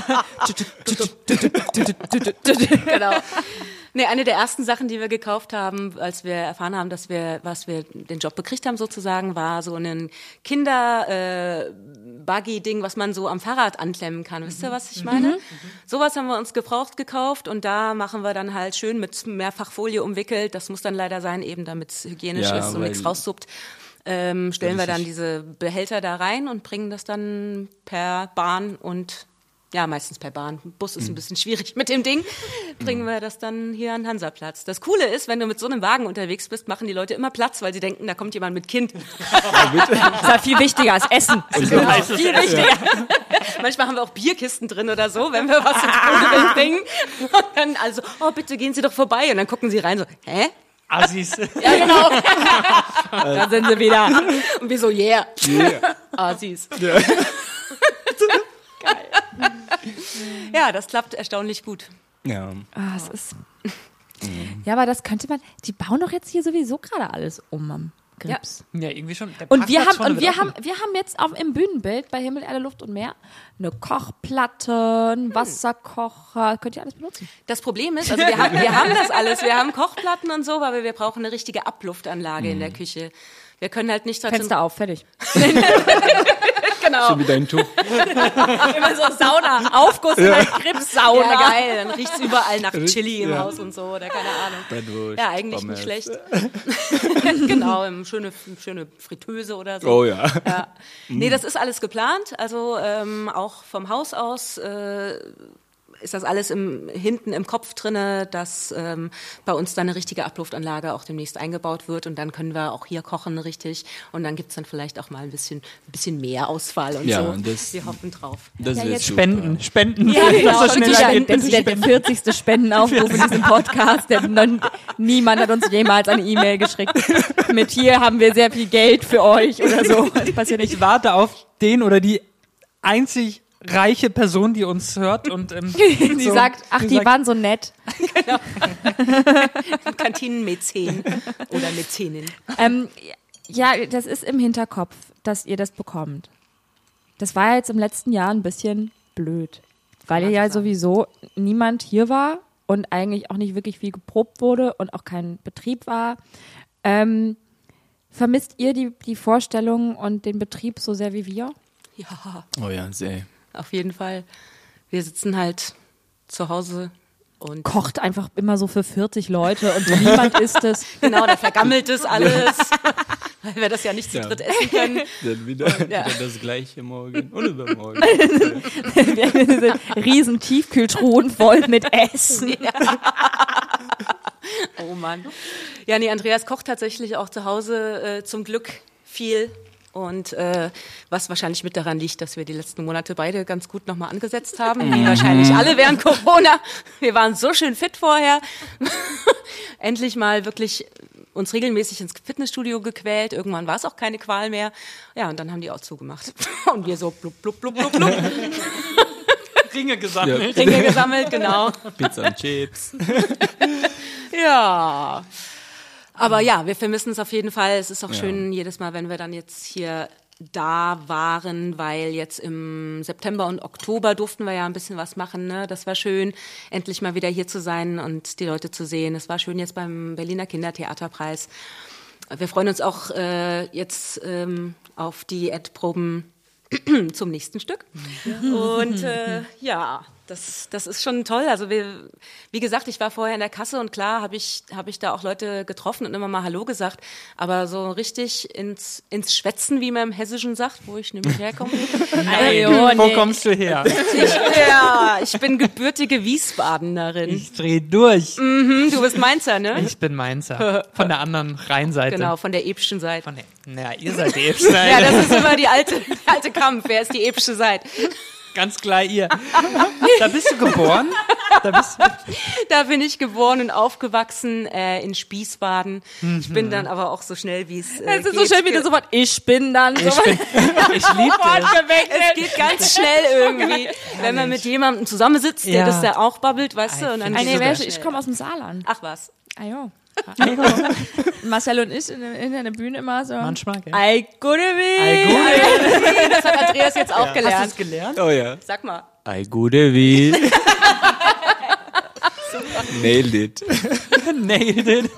genau. Nee, eine der ersten Sachen, die wir gekauft haben, als wir erfahren haben, dass wir, was wir den Job bekriegt haben sozusagen, war so ein Kinder äh, Buggy Ding, was man so am Fahrrad anklemmen kann. Wisst ihr, was ich meine? Sowas haben wir uns gebraucht gekauft und da machen wir dann halt schön mit Mehrfachfolie umwickelt. Das muss dann leider sein, eben damit es hygienisch Ja, ist und nichts raussuppt. Ähm, stellen wir dann diese Behälter da rein und bringen das dann per Bahn und ja, meistens per Bahn. Bus ist ein bisschen schwierig mit dem Ding. Bringen wir das dann hier an den Hansaplatz. Das Coole ist, wenn du mit so einem Wagen unterwegs bist, machen die Leute immer Platz, weil sie denken, da kommt jemand mit Kind. Das ist ja viel wichtiger als Essen. Genau, viel wichtiger. Manchmal haben wir auch Bierkisten drin oder so, wenn wir was ins Bruder bringen. Und dann also, oh, bitte gehen Sie doch vorbei. Und dann gucken sie rein so, hä? Assis. Ja, genau. Da sind sie wieder. Und wir so, yeah. Yeah. Asis. Ja, das klappt erstaunlich gut. Ja. Ah, es ist. Ja, aber das könnte man. Die bauen doch jetzt hier sowieso gerade alles um am Grips. Ja, irgendwie schon. Und wir haben, und wir haben, wir haben jetzt auf, im Bühnenbild bei Himmel, Erde, Luft und Meer eine Kochplatte, einen Wasserkocher. Könnt ihr alles benutzen? Das Problem ist, also wir haben, wir haben das alles. Wir haben Kochplatten und so, aber wir brauchen eine richtige Abluftanlage in der Küche. Wir können halt nicht dazu- Fenster auf, fertig. Genau. So wie dein Tuch. Immer so Sauna, Aufguss in der Grips-Sauna. Ja, geil. Dann riecht's überall nach Chili im Ja. Haus und so oder keine Ahnung. Bratwurst, Ja, eigentlich Pommes. nicht schlecht. genau, eine schöne, schöne Fritteuse oder so. Oh ja. Ja. Nee, das ist alles geplant. Also ähm, auch vom Haus aus äh, ist das alles im, hinten im Kopf drinne, dass ähm, bei uns dann eine richtige Abluftanlage auch demnächst eingebaut wird und dann können wir auch hier kochen richtig und dann gibt's dann vielleicht auch mal ein bisschen, ein bisschen mehr Auswahl und Ja, so. und das- wir hoffen drauf. Das Ja, jetzt super. Spenden, Spenden. Ja, genau. das Und schneller der, geht. der, der, der 40. Spendenaufruf in diesem Podcast. Der, non, Niemand hat uns jemals eine E-Mail geschickt. Mit hier haben wir sehr viel Geld für euch oder so. Das passiert nicht. Ich warte auf den oder die einzig reiche Person, die uns hört und ähm, Die so- sagt, ach, die sagt, waren so nett. Kantinenmäzen oder Mäzenin. Ähm, ja, das ist im Hinterkopf, dass ihr das bekommt. Das war ja jetzt im letzten Jahr ein bisschen blöd, weil ja, ja sowieso niemand hier war und eigentlich auch nicht wirklich viel geprobt wurde und auch kein Betrieb war. Ähm, vermisst ihr die, die Vorstellung und den Betrieb so sehr wie wir? Ja, Oh ja, sehr. Auf jeden Fall. Wir sitzen halt zu Hause und Kocht einfach immer so für 40 Leute und niemand isst es. genau, da vergammelt es alles, weil wir das ja nicht zu Ja. dritt essen können. Dann wieder, Ja. wieder das gleiche morgen und übermorgen. Diese riesen Tiefkühltruhen voll mit Essen. Oh Mann. Ja, nee, Andreas kocht tatsächlich auch zu Hause äh, zum Glück viel. Und äh, was wahrscheinlich mit daran liegt, dass wir die letzten Monate beide ganz gut nochmal angesetzt haben. Wie wahrscheinlich alle während Corona. Wir waren so schön fit vorher. Endlich mal wirklich uns regelmäßig ins Fitnessstudio gequält. Irgendwann war es auch keine Qual mehr. Ja, und dann haben die auch zugemacht. Und wir so blub, blub, blub, blub, blub. Ringe gesammelt. Ringe gesammelt, genau. Pizza und Chips. Ja. Aber ja, wir vermissen es auf jeden Fall. Es ist auch schön jedes Mal, wenn wir dann jetzt hier da waren, weil jetzt im September und Oktober durften wir ja ein bisschen was machen. Ne? Das war schön, endlich mal wieder hier zu sein und die Leute zu sehen. Es war schön jetzt beim Berliner Kindertheaterpreis. Wir freuen uns auch äh, jetzt ähm, auf die Endproben zum nächsten Stück. Und äh, ja, das, das ist schon toll. Also wir, wie gesagt, ich war vorher in der Kasse und klar habe ich, hab ich da auch Leute getroffen und immer mal Hallo gesagt. Aber so richtig ins, ins Schwätzen, wie man im Hessischen sagt, wo ich nämlich herkomme. Ajo, Wo nee. kommst du her? ich, ja, ich bin gebürtige Wiesbadenerin. Ich dreh durch. Hm, du bist Mainzer, ne? Ich bin Mainzer. Von der anderen Rheinseite. Genau, von der Ebschen Seite. Von der, naja, ihr seid die Ebsche. Ja, das ist immer die alte, der alte Kampf. Wer ist die Ebsche Seite? Ganz klar ihr. Da bist du geboren? Da bist du, Da bin ich geboren und aufgewachsen äh, in Spießbaden. Ich bin dann aber auch so schnell, wie es äh, Es ist so geht, schön, wie du sofort, ich bin dann so ich, bin, ich liebe es. Es geht ganz schnell irgendwie, wenn man mit jemandem zusammensitzt, der Ja. das da auch babbelt, weißt du, und dann Ah, geht es so ich schnell. komme aus dem Saarland. Ach was. Ah, jo. Marcel und ich in, in der Bühne immer so. Manchmal, gell? Wie. Ei, gut. Das hat Andreas jetzt auch Hast gelernt. du gelernt? Oh ja. Sag mal. Ei, gute wie. Nailed it. Nailed it.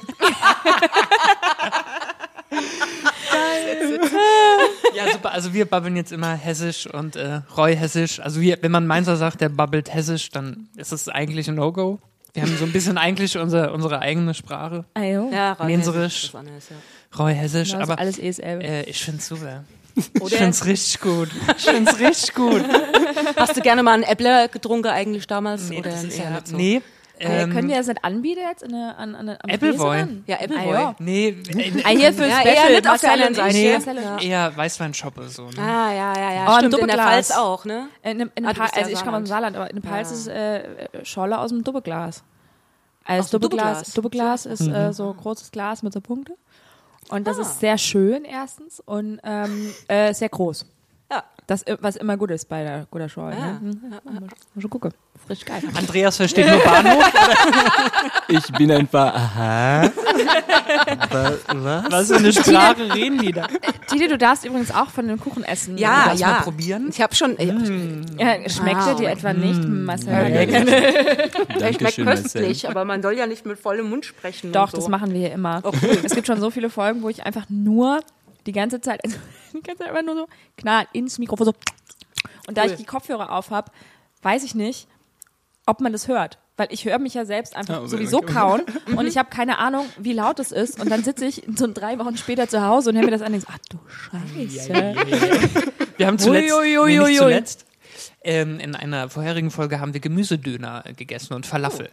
ja, super. Also wir babbeln jetzt immer hessisch und äh, Roy hessisch. Also wir, wenn man Mainzer sagt, der babbelt hessisch, dann ist es eigentlich ein No-Go. Wir haben so ein bisschen eigentlich unser, unsere eigene Sprache. Ah, jo. Ja, Ron Lenserisch. Hessisch ist was anderes, ja. Roy hessisch, Das ist aber alles ESL. äh, ich find's super. Oder Ich find's richtig gut. Ich find's richtig gut. hast du gerne mal einen Äppler getrunken eigentlich damals? Nee, oder das ist ja, nicht so? nee. Äh, Ähm, können wir das nicht anbieten jetzt in eine, an, an, am Appleboy. Ja, Appleboy. Ah, ja. nee, äh, Ah, hier für Ja, Special. eher nicht auf der anderen Seite. nee, ich. eher Weißweinschoppe so. Ne? Ah, ja, ja, ja. Oh, im Stimmt, in der Doppelglas. Pfalz auch, ne? In, einem- in Ah, also ja ich komme aus dem Saarland. Aber in dem Pals ist äh, Scholle aus dem Doppelglas. Also Doppelglas. Doppelglas ist äh, so großes Glas mit so Punkte. Und Ah. das ist sehr schön erstens und ähm, äh, sehr groß. Ja. Das, äh, was immer gut ist bei der guter Show. Ah. Ne? Mhm. Mal schon gucken. Frisch geil. Andreas versteht nur Bahnhof. Ich bin einfach, aha. Wa- Was? Was für eine Sprache reden die da? Titi, du darfst übrigens auch von dem Kuchen essen. Ja, Lass ja. mal probieren. Ich habe schon. Ja, ja schmeckt Ah, dir etwa nicht, Marcel? Der schmeckt Dankeschön, Marcel. köstlich, aber man soll ja nicht mit vollem Mund sprechen. Doch, und so. das machen wir hier immer. Es gibt schon so viele Folgen, wo ich einfach nur die ganze Zeit, also die ganze Zeit einfach nur so knall ins Mikrofon so. Und da Cool. ich die Kopfhörer auf habe, weiß ich nicht, ob man das hört. Weil ich höre mich ja selbst einfach Ah, okay, sowieso kauen und ich habe keine Ahnung, wie laut es ist. Und dann sitze ich so drei Wochen später zu Hause und höre mir das an und denke so, ach du Scheiße. Wir haben zuletzt, Ui, ui, ui, nee, nicht ui, ui. zuletzt ähm, in einer vorherigen Folge haben wir Gemüsedöner gegessen und Falafel.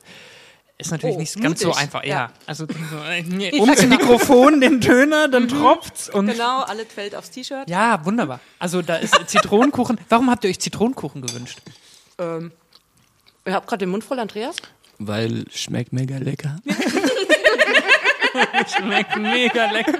Ist natürlich Oh, nicht ganz so mutig. einfach. Ja, Ja. also so, nee, ums Mikrofon den Döner, dann tropft's und Genau, alles fällt aufs T-Shirt. ja, wunderbar. Also da ist Zitronenkuchen. Warum habt ihr euch Zitronenkuchen gewünscht? Ähm, ich habe gerade den Mund voll, Andreas. Weil schmeckt mega lecker. Schmeckt mega lecker.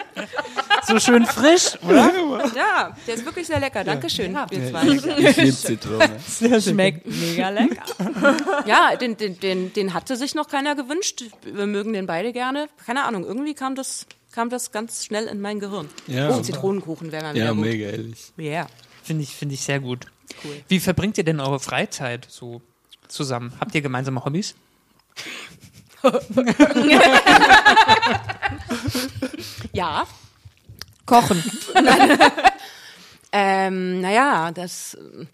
So schön frisch, oder? Ja, der ist wirklich sehr lecker. Dankeschön, Ja. Ja, zwei. ich liebe Zitrone. Schmeckt mega lecker. Ja, den, den, den, den hatte sich noch keiner gewünscht. Wir mögen den beide gerne. Keine Ahnung, irgendwie kam das, kam das ganz schnell in mein Gehirn. Ja. Oh, Zitronenkuchen wäre Ja, wieder gut. mega ehrlich. Yeah. Finde ich, finde ich sehr gut. Cool. Wie verbringt ihr denn eure Freizeit so zusammen? Habt ihr gemeinsame Hobbys? Ja. Kochen. Ähm, naja, das äh,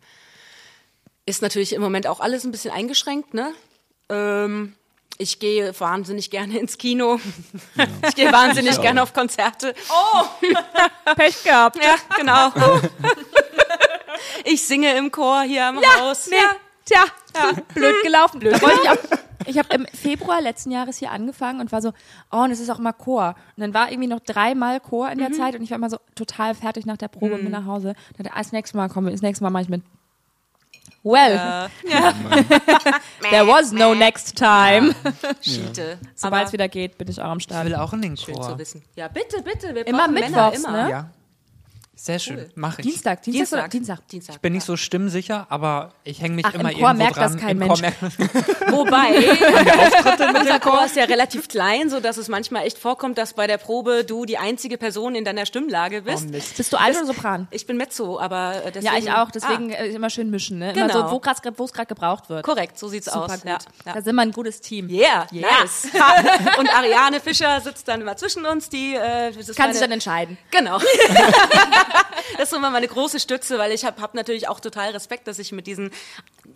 ist natürlich im Moment auch alles ein bisschen eingeschränkt, ne? Ähm, ich gehe wahnsinnig gerne ins Kino. Ich gehe wahnsinnig Ich gerne auf Konzerte. Pech gehabt. Ja, genau. Ich singe im Chor hier im Haus. Nee. Tja, blöd gelaufen. Blöd. Wollte ich. Ich habe im Februar letzten Jahres hier angefangen und war so, oh, und es ist auch mal Chor. Und dann war irgendwie noch dreimal Chor in der Mhm. Zeit und ich war immer so total fertig nach der Probe und bin nach Hause. Dann dachte ich, das nächste Mal kommen wir, das nächste Mal mache ich mit. Well, Ja. there was no next time. Schiete. Sobald es wieder geht, bin ich auch am Ich Start. will auch in den schön Chor. zu wissen. Ja, bitte, bitte. Wir Immer mittwochs, Männer, immer. ne? Ja. Sehr schön. Cool. Mach ich. Dienstag, Dienstag, oder Dienstag. Dienstag. Bin nicht so stimmsicher, aber ich hänge mich Ach, im immer Chor irgendwo merkt das dran. kein Im Mensch. Wobei, unser Chor ist ja relativ klein, so dass es manchmal echt vorkommt, dass bei der Probe du die einzige Person in deiner Stimmlage bist. Bist du Alt oder Sopran? ich bin Mezzo, aber äh, deswegen... Ja, ich auch. Deswegen Ah, äh, immer schön mischen. Ne? Immer Genau. so, wo grad- wo es gerade gebraucht wird. korrekt, so sieht's Super aus. gut. Ja, ja. Da sind wir ein gutes Team. Yeah, Yeah. nice. Und Ariane Fischer sitzt dann immer zwischen uns, die äh, das Kann meine, sich dann entscheiden. Genau. das ist immer meine große Stütze, weil ich habe hab natürlich auch total Respekt, dass ich mit diesen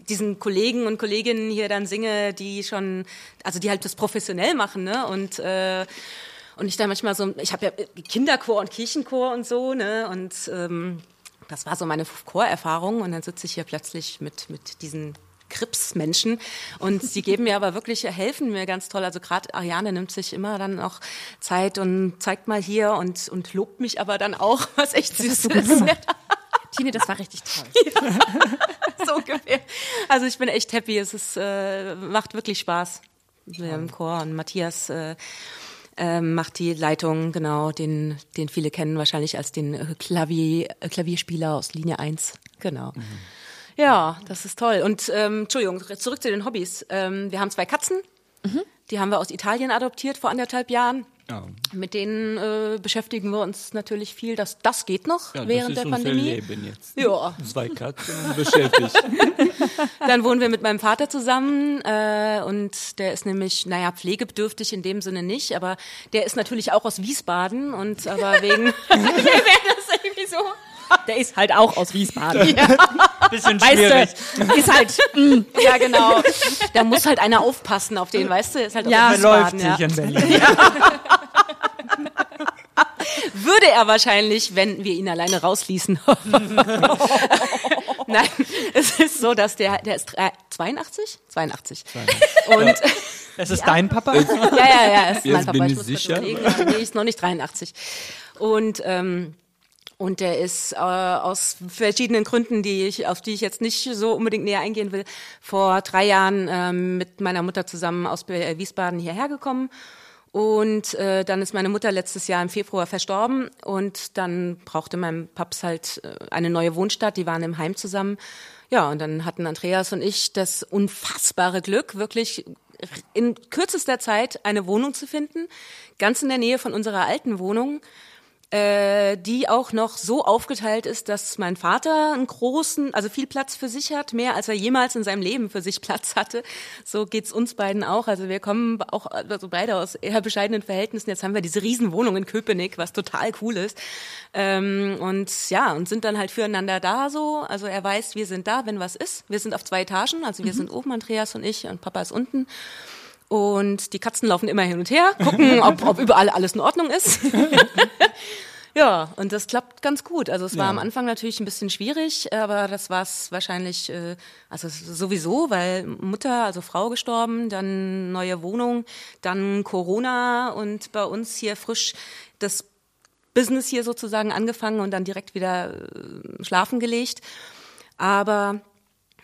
diesen Kollegen und Kolleginnen hier dann singe, die schon, also die halt das professionell machen, ne? Und äh, und ich da manchmal so, ich habe ja Kinderchor und Kirchenchor und so, ne? Und ähm, das war so meine Chorerfahrung und dann sitze ich hier plötzlich mit mit diesen Krips-Menschen und sie geben mir aber wirklich, helfen mir ganz toll. Also gerade Ariane nimmt sich immer dann auch Zeit und zeigt mal hier und, und lobt mich aber dann auch, was echt süß ist. Tine, das war richtig toll. so ungefähr. Also ich bin echt happy. Es ist, äh, macht wirklich Spaß Wir im Chor und Matthias äh, äh, macht die Leitung, genau, den, den viele kennen wahrscheinlich als den äh, Klavier, äh, Klavierspieler aus Linie 1. Genau. Ja, das ist toll. Und ähm, Entschuldigung, zurück zu den Hobbys. Ähm, wir haben zwei Katzen. Die haben wir aus Italien adoptiert vor anderthalb Jahren. Ja, Mit denen äh, beschäftigen wir uns natürlich viel. Das, das geht noch ja während das ist der Pandemie. Leben jetzt. Ja. Zwei Katzen und beschäftigt. Dann wohnen wir mit meinem Vater zusammen äh, und der ist nämlich, naja, pflegebedürftig in dem Sinne nicht, aber der ist natürlich auch aus Wiesbaden und aber wegen das irgendwie so. Der ist halt auch aus Wiesbaden. Bisschen Weißt schwierig. du, ist halt. Ja, genau. Da muss halt einer aufpassen auf den, weißt du? Ist halt Ja, aus Läuft Wiesbaden, sich ja. in Berlin. Würde er wahrscheinlich, wenn wir ihn alleine rausließen. Nein, es ist so, dass der, der ist drei- 82? 82. Und Es ist dein Papa? Ja, ja, ja, ist Jetzt mein Papa. bin ich ich muss sicher. Ja, Nee, ist noch nicht 83. Und, ähm, und der ist äh, aus verschiedenen Gründen, die ich, auf die ich jetzt nicht so unbedingt näher eingehen will, vor drei Jahren ähm, mit meiner Mutter zusammen aus Be- Wiesbaden hierher gekommen. Und äh, dann ist meine Mutter letztes Jahr im Februar verstorben und dann brauchte mein Paps halt äh, eine neue Wohnstadt. Die waren im Heim zusammen. Ja, und dann hatten Andreas und ich das unfassbare Glück, wirklich in kürzester Zeit eine Wohnung zu finden, ganz in der Nähe von unserer alten Wohnung, äh, die auch noch so aufgeteilt ist, dass mein Vater einen großen, also viel Platz für sich hat, mehr als er jemals in seinem Leben für sich Platz hatte. So geht's uns beiden auch. Also wir kommen auch also beide aus eher bescheidenen Verhältnissen. Jetzt haben wir diese Riesenwohnung in Köpenick, was total cool ist. Ähm, und ja, und sind dann halt füreinander da so. Also er weiß, wir sind da, wenn was ist. Wir sind auf zwei Etagen, also wir sind oben, Andreas und ich, und Papa ist unten. Und die Katzen laufen immer hin und her, gucken, ob, ob überall alles in Ordnung ist. ja, und das klappt ganz gut. Also es war Ja. am Anfang natürlich ein bisschen schwierig, aber das war es wahrscheinlich, äh, also sowieso, weil Mutter, also Frau gestorben, dann neue Wohnung, dann Corona und bei uns hier frisch das Business hier sozusagen angefangen und dann direkt wieder äh, schlafen gelegt. Aber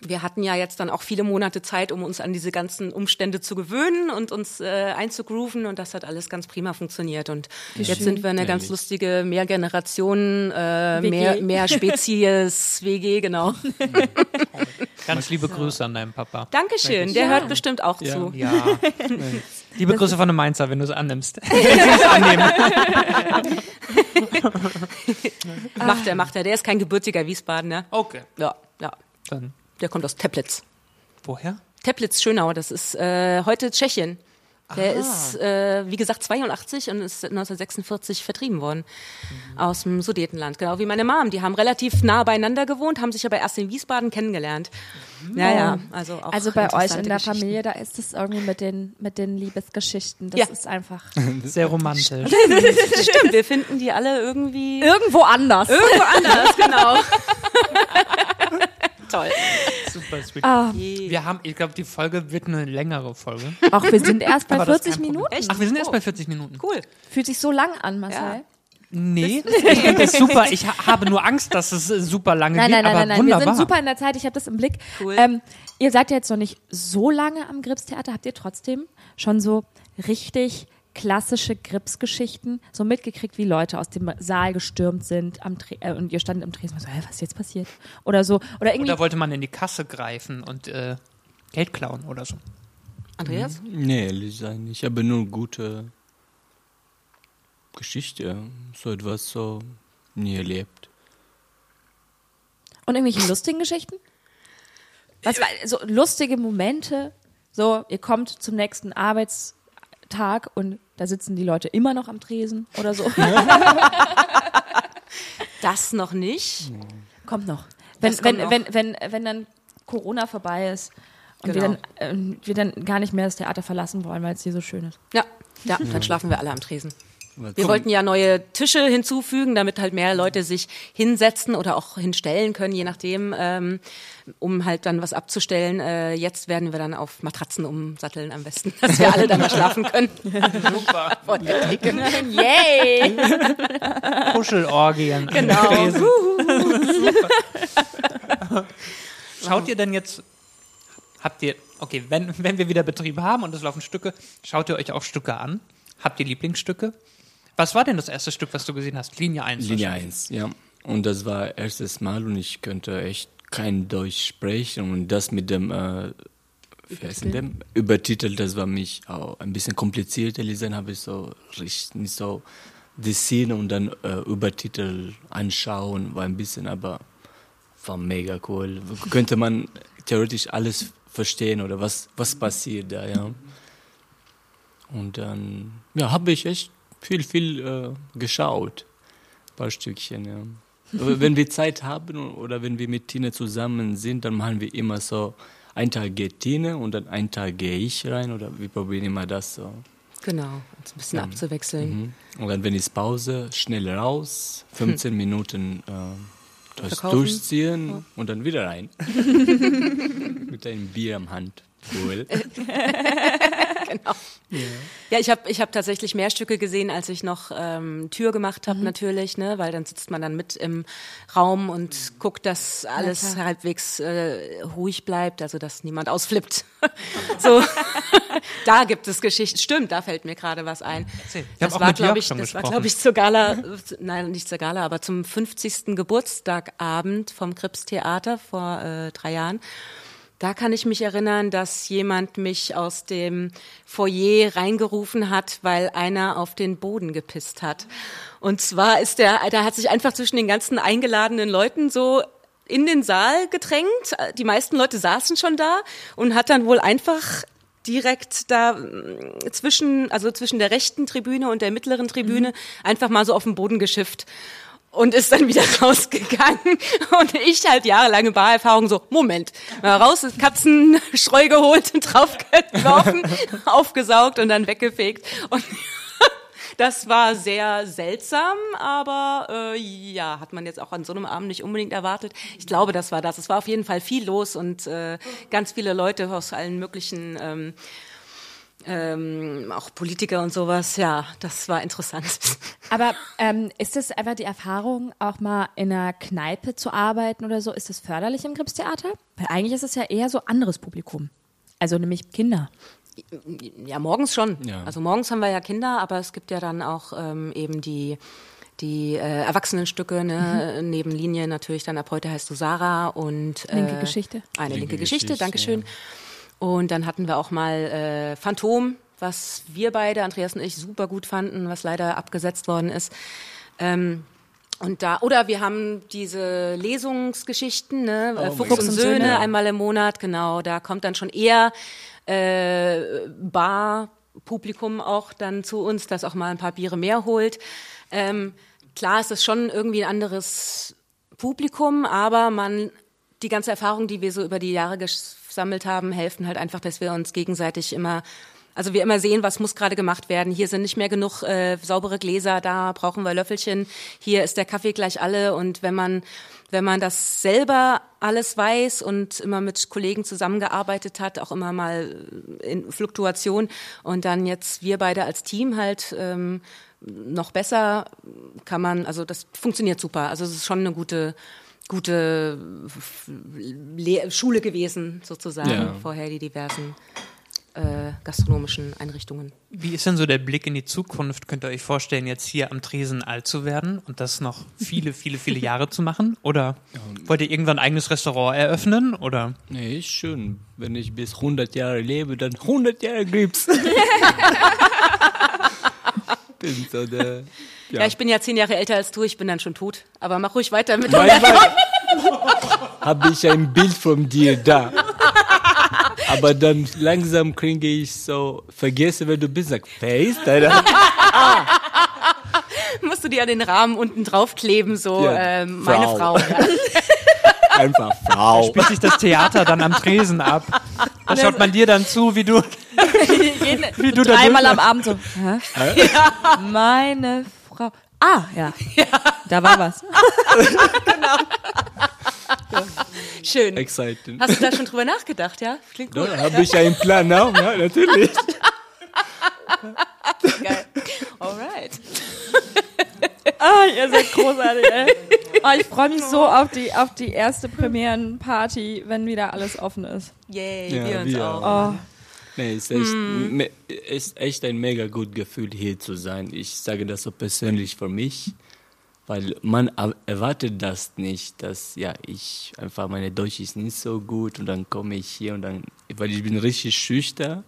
wir hatten ja jetzt dann auch viele Monate Zeit, um uns an diese ganzen Umstände zu gewöhnen und uns äh, einzugrooven und das hat alles ganz prima funktioniert und Wie jetzt schön. sind wir eine ganz lustige Mehrgenerationen, äh, mehr, mehr Spezies WG, genau. ganz liebe Grüße an deinen Papa. Dankeschön, der ja. hört bestimmt auch ja. zu. Ja. liebe Grüße von einem Mainzer, wenn du es annimmst. macht er, macht er. Der ist kein gebürtiger Wiesbadener. Okay. Ja, ja. Dann der kommt aus Teplitz. Woher? Teplitz, Schönau, das ist äh, heute Tschechien. Der Aha. ist, äh, wie gesagt, 82 und ist 1946 vertrieben worden mhm. aus dem Sudetenland. Genau wie meine Mom. Die haben relativ nah beieinander gewohnt, haben sich aber erst in Wiesbaden kennengelernt. Mhm. Ja, ja. Also, auch also bei euch in der Familie, da ist es irgendwie mit den, mit den Liebesgeschichten. Das ja. ist einfach sehr romantisch. Stimmt, wir finden die alle irgendwie. Irgendwo anders. Irgendwo anders, genau. Toll. Super sweet. Ah. Wir haben, ich glaube, die Folge wird eine längere Folge. Ach, wir sind erst bei 40 Minuten. Echt? Ach, wir sind oh. erst bei 40 Minuten. Cool. Fühlt sich so lang an, Marcel. Ja. Nee, ich finde das super. Ich habe nur Angst, dass es super lange nein, geht, nein, nein, aber nein, wunderbar. Wir sind super in der Zeit, ich habe das im Blick. Cool. Ähm, ihr seid ja jetzt noch nicht so lange am Gripstheater. Habt ihr trotzdem schon so richtig klassische Gripsgeschichten so mitgekriegt, wie Leute aus dem Saal gestürmt sind am äh, und ihr standet im Tresen so, hey, was ist jetzt passiert? Oder so. Oder irgendwie. Oder wollte man in die Kasse greifen und äh, Geld klauen oder so. Andreas? Nee, ehrlich sein. Ich habe nur gute Geschichte. So etwas so nie erlebt. Und irgendwelche lustigen Geschichten? Was war, so lustige Momente? So, ihr kommt zum nächsten Arbeitstag und da sitzen die Leute immer noch am Tresen oder so. das noch nicht. Kommt noch. Wenn, wenn, noch. wenn, wenn, wenn dann Corona vorbei ist und genau. wir, dann, äh, wir dann gar nicht mehr das Theater verlassen wollen, weil es hier so schön ist. Ja, ja, dann schlafen wir alle am Tresen. Wir wollten ja neue Tische hinzufügen, damit halt mehr Leute sich hinsetzen oder auch hinstellen können, je nachdem, ähm, um halt dann was abzustellen. Äh, jetzt werden wir dann auf Matratzen umsatteln am besten, dass wir alle dann mal schlafen können. Super. Von der Decke. Yay! Kuschelorgien. Genau. Schaut ihr denn jetzt, habt ihr, okay, wenn, wenn wir wieder Betrieb haben und es laufen Stücke, schaut ihr euch auch Stücke an? Habt ihr Lieblingsstücke? Was war denn das erste Stück, was du gesehen hast? Linie 1. Linie 1, ja. Und das war erstes Mal und ich könnte echt kein Deutsch sprechen und das mit dem äh, dem? Übertitel, das war mich auch ein bisschen kompliziert lesen, habe ich so richtig nicht so die Szene und dann äh, Übertitel anschauen, war ein bisschen, aber war mega cool. Könnte man theoretisch alles verstehen oder was, was passiert da, ja. Und dann, ja, habe ich echt viel, viel äh, geschaut. Ein paar Stückchen, ja. Wenn wir Zeit haben oder wenn wir mit Tine zusammen sind, dann machen wir immer so, ein Tag geht Tine und dann ein Tag gehe ich rein oder wir probieren immer das so. Genau, uns ein bisschen ja. abzuwechseln. Mhm. Und dann, wenn es Pause, schnell raus, 15 hm. Minuten äh, das durchziehen ja. und dann wieder rein. mit einem Bier am Hand. Cool. genau. Yeah. Ja, ich habe ich hab tatsächlich mehr Stücke gesehen, als ich noch ähm, Tür gemacht habe, mhm. natürlich, ne? weil dann sitzt man dann mit im Raum und guckt, dass alles ja, halbwegs äh, ruhig bleibt, also dass niemand ausflippt. so, da gibt es Geschichten. Stimmt, da fällt mir gerade was ein. Das war, glaube ich, das war, glaube ich, zur Gala, nein, nicht zur Gala, aber zum 50. Geburtstagabend vom Krips Theater vor äh, drei Jahren. Da kann ich mich erinnern, dass jemand mich aus dem Foyer reingerufen hat, weil einer auf den Boden gepisst hat. Und zwar ist der, da hat sich einfach zwischen den ganzen eingeladenen Leuten so in den Saal gedrängt. Die meisten Leute saßen schon da und hat dann wohl einfach direkt da mm, zwischen, also zwischen der rechten Tribüne und der mittleren Tribüne mhm. einfach mal so auf den Boden geschifft und ist dann wieder rausgegangen. Und ich halt jahrelange Barerfahrung so, Moment, raus, Katzenstreu geholt, draufgeworfen, aufgesaugt und dann weggefegt. Und das war sehr seltsam, aber äh, ja, hat man jetzt auch an so einem Abend nicht unbedingt erwartet. Ich glaube, das war das. Es war auf jeden Fall viel los und äh, ganz viele Leute aus allen möglichen ähm, ähm, auch Politiker und sowas. Ja, das war interessant. Aber ähm, ist es einfach die Erfahrung, auch mal in einer Kneipe zu arbeiten oder so? Ist das förderlich im Gripstheater? Weil eigentlich ist es ja eher so anderes Publikum. Also nämlich Kinder. Ja, morgens schon. Ja. Also morgens haben wir ja Kinder, aber es gibt ja dann auch ähm, eben die die äh, Erwachsenenstücke, ne? Mhm. neben Linie natürlich dann ab heute heißt du Sarah und äh, Linke Geschichte. Eine linke, Linke Geschichte, Geschichte, Dankeschön. Und dann hatten wir auch mal äh, Phantom, was wir beide, Andreas und ich, super gut fanden, was leider abgesetzt worden ist. Ähm, und da, oder wir haben diese Lesungsgeschichten, ne? äh, Fuchs, und Söhne, Söhne. einmal im Monat, genau. Da kommt dann schon eher äh, Bar-Publikum auch dann zu uns, das auch mal ein paar Biere mehr holt. Ähm, klar ist es schon irgendwie ein anderes Publikum, aber man, die ganze Erfahrung, die wir so über die Jahre gesammelt haben, helfen halt einfach, dass wir uns gegenseitig immer also wir immer sehen, was muss gerade gemacht werden. Hier sind nicht mehr genug äh, saubere Gläser, da brauchen wir Löffelchen. Hier ist der Kaffee gleich alle. Und wenn man wenn man das selber alles weiß und immer mit Kollegen zusammengearbeitet hat, auch immer mal in Fluktuation und dann jetzt wir beide als Team halt ähm, noch besser kann man, also das funktioniert super. Also es ist schon eine gute gute Le Schule gewesen sozusagen Ja. vorher die diversen äh, gastronomischen Einrichtungen. Wie ist denn so der Blick in die Zukunft? Könnt ihr euch vorstellen, jetzt hier am Tresen alt zu werden und das noch viele, viele, viele Jahre zu machen? Oder wollt ihr irgendwann ein eigenes Restaurant eröffnen? Oder Nee, ist schön. Wenn ich bis 100 Jahre lebe, dann 100 Jahre Grips. bin so der, Ja. ich bin ja zehn Jahre älter als du, ich bin dann schon tot. Aber mach ruhig weiter mit Manchmal habe ich ein Bild von dir da. Aber dann langsam kriege ich so, vergesse, wer du bist, sag, der da? musst du dir an den Rahmen unten draufkleben, so Ja, ähm, meine Frau. Frau. Ja. Einfach Frau. spielt sich das Theater dann am Tresen ab? Da schaut man dir dann zu, wie du. Jeden, Wie du da dreimal am Abend so. Hä? Meine Frau. Ah, ja. Da war was. Schön. Exciting. Hast du da schon drüber nachgedacht, ja? Klingt gut. Da habe ich einen Plan auch, ja, natürlich. Geil. Alright. Ah, ihr seid großartig, ey. Oh, ich freue mich so auf die, auf die erste Premierenparty, wenn wieder alles offen ist. Yay, Ja, wir uns wir auch. Oh. Nee, es ist echt, me- ist echt ein mega gut Gefühl, hier zu sein. Ich sage das so persönlich für mich, weil man er- erwartet das nicht, dass ja ich einfach meine Deutsch ist nicht so gut und dann komme ich hier und dann, weil ich bin richtig schüchtern,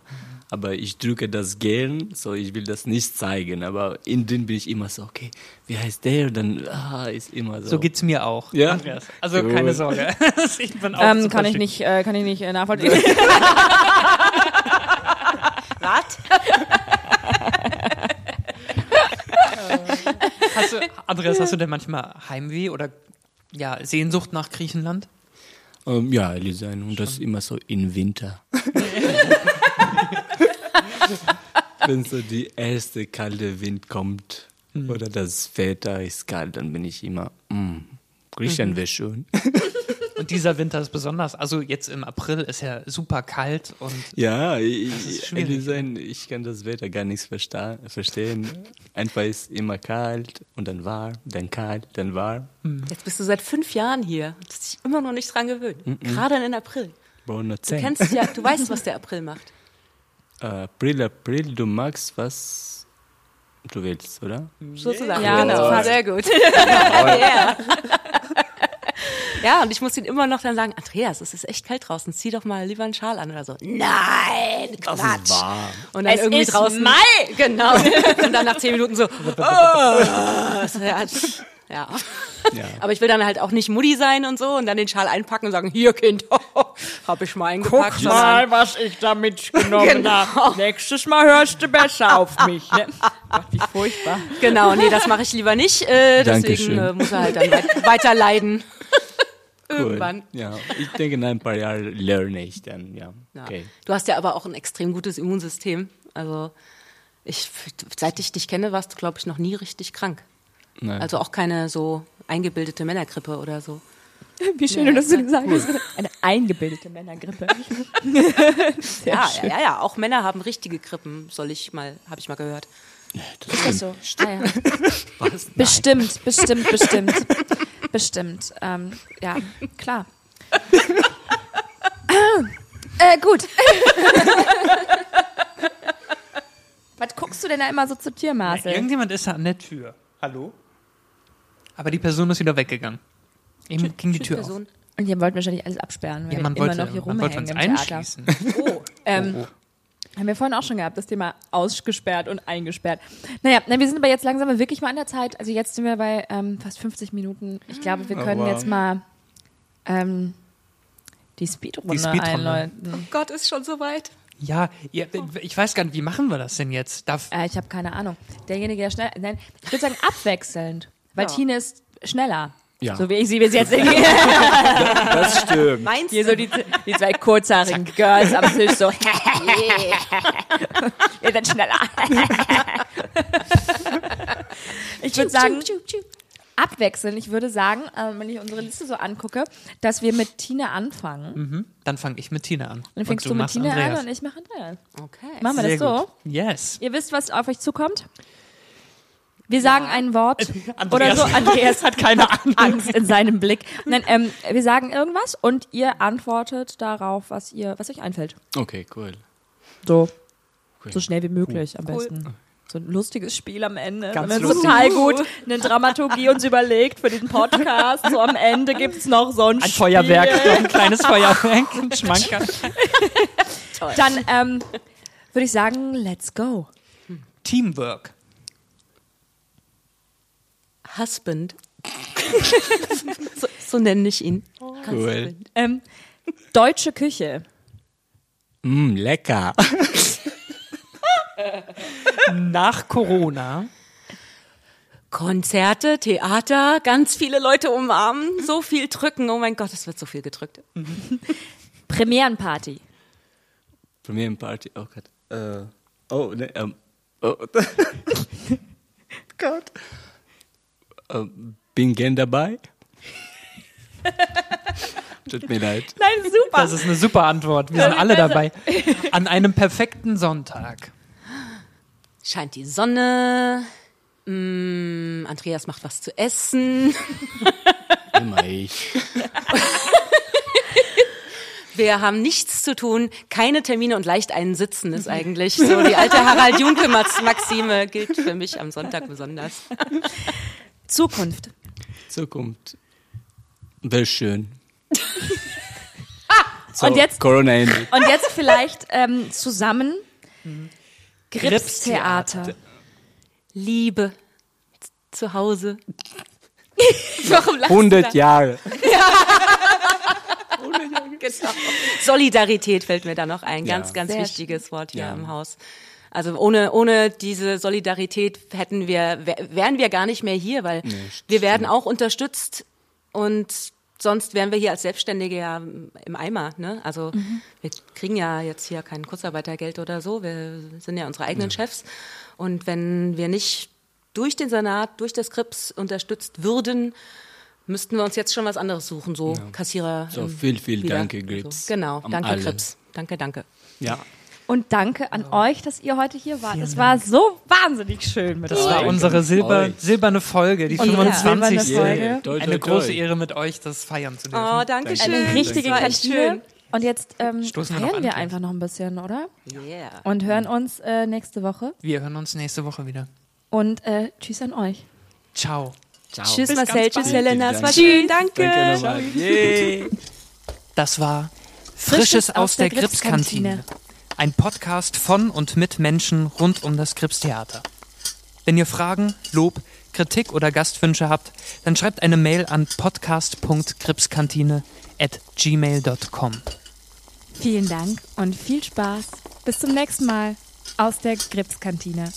aber ich drücke das gern, so ich will das nicht zeigen, aber innen drin bin ich immer so, okay, wie heißt der? Und dann ah, ist immer so. So geht's mir auch. Ja? Andreas. Also Cool. keine Sorge. ich bin auch Ähm, kann ich nicht, äh, kann ich nicht äh, nachvollziehen. Was? Hast du, Andreas, hast du denn manchmal Heimweh oder ja, Sehnsucht nach Griechenland? Ähm, ja, sein und das immer so im Winter. Wenn so die erste kalte Wind kommt oder das Wetter ist kalt, dann bin ich immer, mm, Griechenland wäre schön. Und dieser Winter ist besonders. Also jetzt im April ist ja super kalt und Ja, ich, sein, ich kann das Wetter gar nicht versta verstehen. Einfach ist immer kalt und dann warm, dann kalt, dann warm. Jetzt bist du seit fünf Jahren hier. Du hast dich immer noch nicht dran gewöhnt. Gerade in April. Du kennst ja, du weißt, was der April macht. April, April, du magst, was du willst, oder? Sozusagen. Ja, genau. fast. Sehr gut. ja. Ja, und ich muss ihn immer noch dann sagen, Andreas, es ist echt kalt draußen, zieh doch mal lieber einen Schal an oder so. Nein, Das Quatsch. ist warm. Und dann Es irgendwie ist draußen. Mai! Genau. Und dann nach zehn Minuten so. oh, ja, ja. Ja. Aber ich will dann halt auch nicht Mutti sein und so und dann den Schal einpacken und sagen, hier Kind, hab ich mal eingepackt. sondern- was ich da mitgenommen Genau. habe. Nächstes Mal hörst du besser auf mich. Ne? Wie furchtbar. Genau, nee, das mache ich lieber nicht. Äh, deswegen äh, muss er halt dann weit, weiter leiden. Cool. Irgendwann. Ja, ich denke, in ein paar Jahren lerne ich dann, ja. Ja. Okay. Du hast ja aber auch ein extrem gutes Immunsystem. Also ich, seit ich dich kenne, warst du, glaube ich, noch nie richtig krank. Nein. Also auch keine so eingebildete Männergrippe oder so. Wie schön du das so gesagt hast. Eine eingebildete Männergrippe. Ja, schön. ja, ja, ja, auch Männer haben richtige Grippen, soll ich mal, habe ich mal gehört. Ist das so? Ah, ja. Bestimmt, bestimmt, bestimmt. Bestimmt. Ähm, ja, klar. äh, gut. Was guckst du denn da immer so zur Tür, Marcel? Irgendjemand ist da an der Tür. Hallo? Aber die Person ist wieder weggegangen. Eben ging die Tür auf. Person. Und ihr wollt wahrscheinlich alles absperren, weil Ja, wir man immer wollte, noch hier man wollte uns rumhängen im Theater. einschließen. Oh, Ähm, Haben wir vorhin auch schon gehabt, das Thema ausgesperrt und eingesperrt. Naja, na, wir sind aber jetzt langsam wirklich mal an der Zeit. Also jetzt sind wir bei ähm, fast 50 Minuten. Ich glaube, wir können wow. jetzt mal ähm, die Speedrunde Speedrunde. einläuten. Gott, ist schon soweit. Ja, ihr, ich weiß gar nicht, wie machen wir das denn jetzt? Darf, Äh, ich habe keine Ahnung. Derjenige, der schnell. Nein, ich würde sagen abwechselnd. Weil Ja. Tine ist schneller. Ja. So wie ich sie bis jetzt sehe. Das stimmt. Meinst Hier du? so die, die zwei kurzhaarigen Girls am Tisch so. Wir sind schneller. ich würde sagen, abwechseln. Ich würde sagen, äh, wenn ich unsere Liste so angucke, dass wir mit Tina anfangen. mhm, dann fange ich mit Tina an. Dann fängst Und du, mit machst Tina Andreas. an und ich mache Andreas. Okay. Machen wir das Sehr so? gut. Yes. Ihr wisst, was auf euch zukommt? Wir sagen ein Wort oder Andreas- so. Andreas hat keine Ahnung. Angst in seinem Blick. Nein, ähm, wir sagen irgendwas und ihr antwortet darauf, was ihr, was euch einfällt. Okay, cool. So, Okay. so schnell wie möglich am Cool. besten. So ein lustiges Spiel am Ende. Ganz Wenn lustig. total gut eine Dramaturgie uns überlegt für diesen Podcast. So am Ende gibt's noch so ein, Ein Spiel. Feuerwerk, ein kleines Feuerwerk, ein Schmanker. Dann ähm, würde ich sagen, let's go. Teamwork. Husband. so, so nenne ich ihn. Cool. Ähm, deutsche Küche. Mm, lecker. Nach Corona. Konzerte, Theater, ganz viele Leute umarmen, so viel drücken. Oh mein Gott, es wird so viel gedrückt. Premierenparty. Premierenparty. Oh Gott. Äh, oh, ne, ähm, oh. Gott. Ähm, bin gern dabei. Tut mir leid. Nein, super. Das ist eine super Antwort. Wir sind alle dabei. An einem perfekten Sonntag. Scheint die Sonne. Mm, Andreas macht was zu essen. Immer ich. Wir haben nichts zu tun, keine Termine und leicht einen Sitzen ist eigentlich so. Die alte Harald Junke Maxime gilt für mich am Sonntag besonders. Zukunft. Zukunft. Wäre schön. So, Und jetzt- Corona Ende. Und jetzt vielleicht ähm, zusammen Gripstheater. Liebe zu Hause. Warum lachst 100 Jahre. Genau. Solidarität fällt mir da noch ein. Ganz, Ja. ganz Sehr wichtiges Wort hier Ja. im Haus. Also ohne, ohne diese Solidarität hätten wir, wär- wären wir gar nicht mehr hier, weil wir werden auch unterstützt und sonst wären wir hier als Selbstständige ja im Eimer. Ne? Also wir kriegen ja jetzt hier kein Kurzarbeitergeld oder so. Wir sind ja unsere eigenen Chefs. Und wenn wir nicht durch den Senat, durch das Krips unterstützt würden, müssten wir uns jetzt schon was anderes suchen, so Kassierer. So, viel, viel wieder. danke, Grips. So, genau, An danke alle. Krips. Danke, danke. Ja. Und danke an euch, dass ihr heute hier wart. Es war so wahnsinnig schön mit Das euch. war unsere Silber, silberne Folge, die Und ja, 25. silberne Folge. Toi, Eine große Ehre mit euch, das feiern zu dürfen. Oh, danke schön. Eine richtige Das war echt Kantine. Und jetzt ähm, Stoßen wir wir einfach noch ein bisschen, oder? Yeah. Und hören uns äh, nächste Woche. Wir hören uns nächste Woche wieder. Und äh, tschüss an euch. Ciao. Ciao. Tschüss Bis Marcel, tschüss bald. Helena, es war Danke. schön, danke. Danke. Yay. Das war Frisches aus der Gripskantine. Ein Podcast von und mit Menschen rund um das Gripstheater. Wenn ihr Fragen, Lob, Kritik oder Gastwünsche habt, dann schreibt eine Mail an podcast.gripskantine at gmail.com. Vielen Dank und viel Spaß. Bis zum nächsten Mal aus der Gripskantine.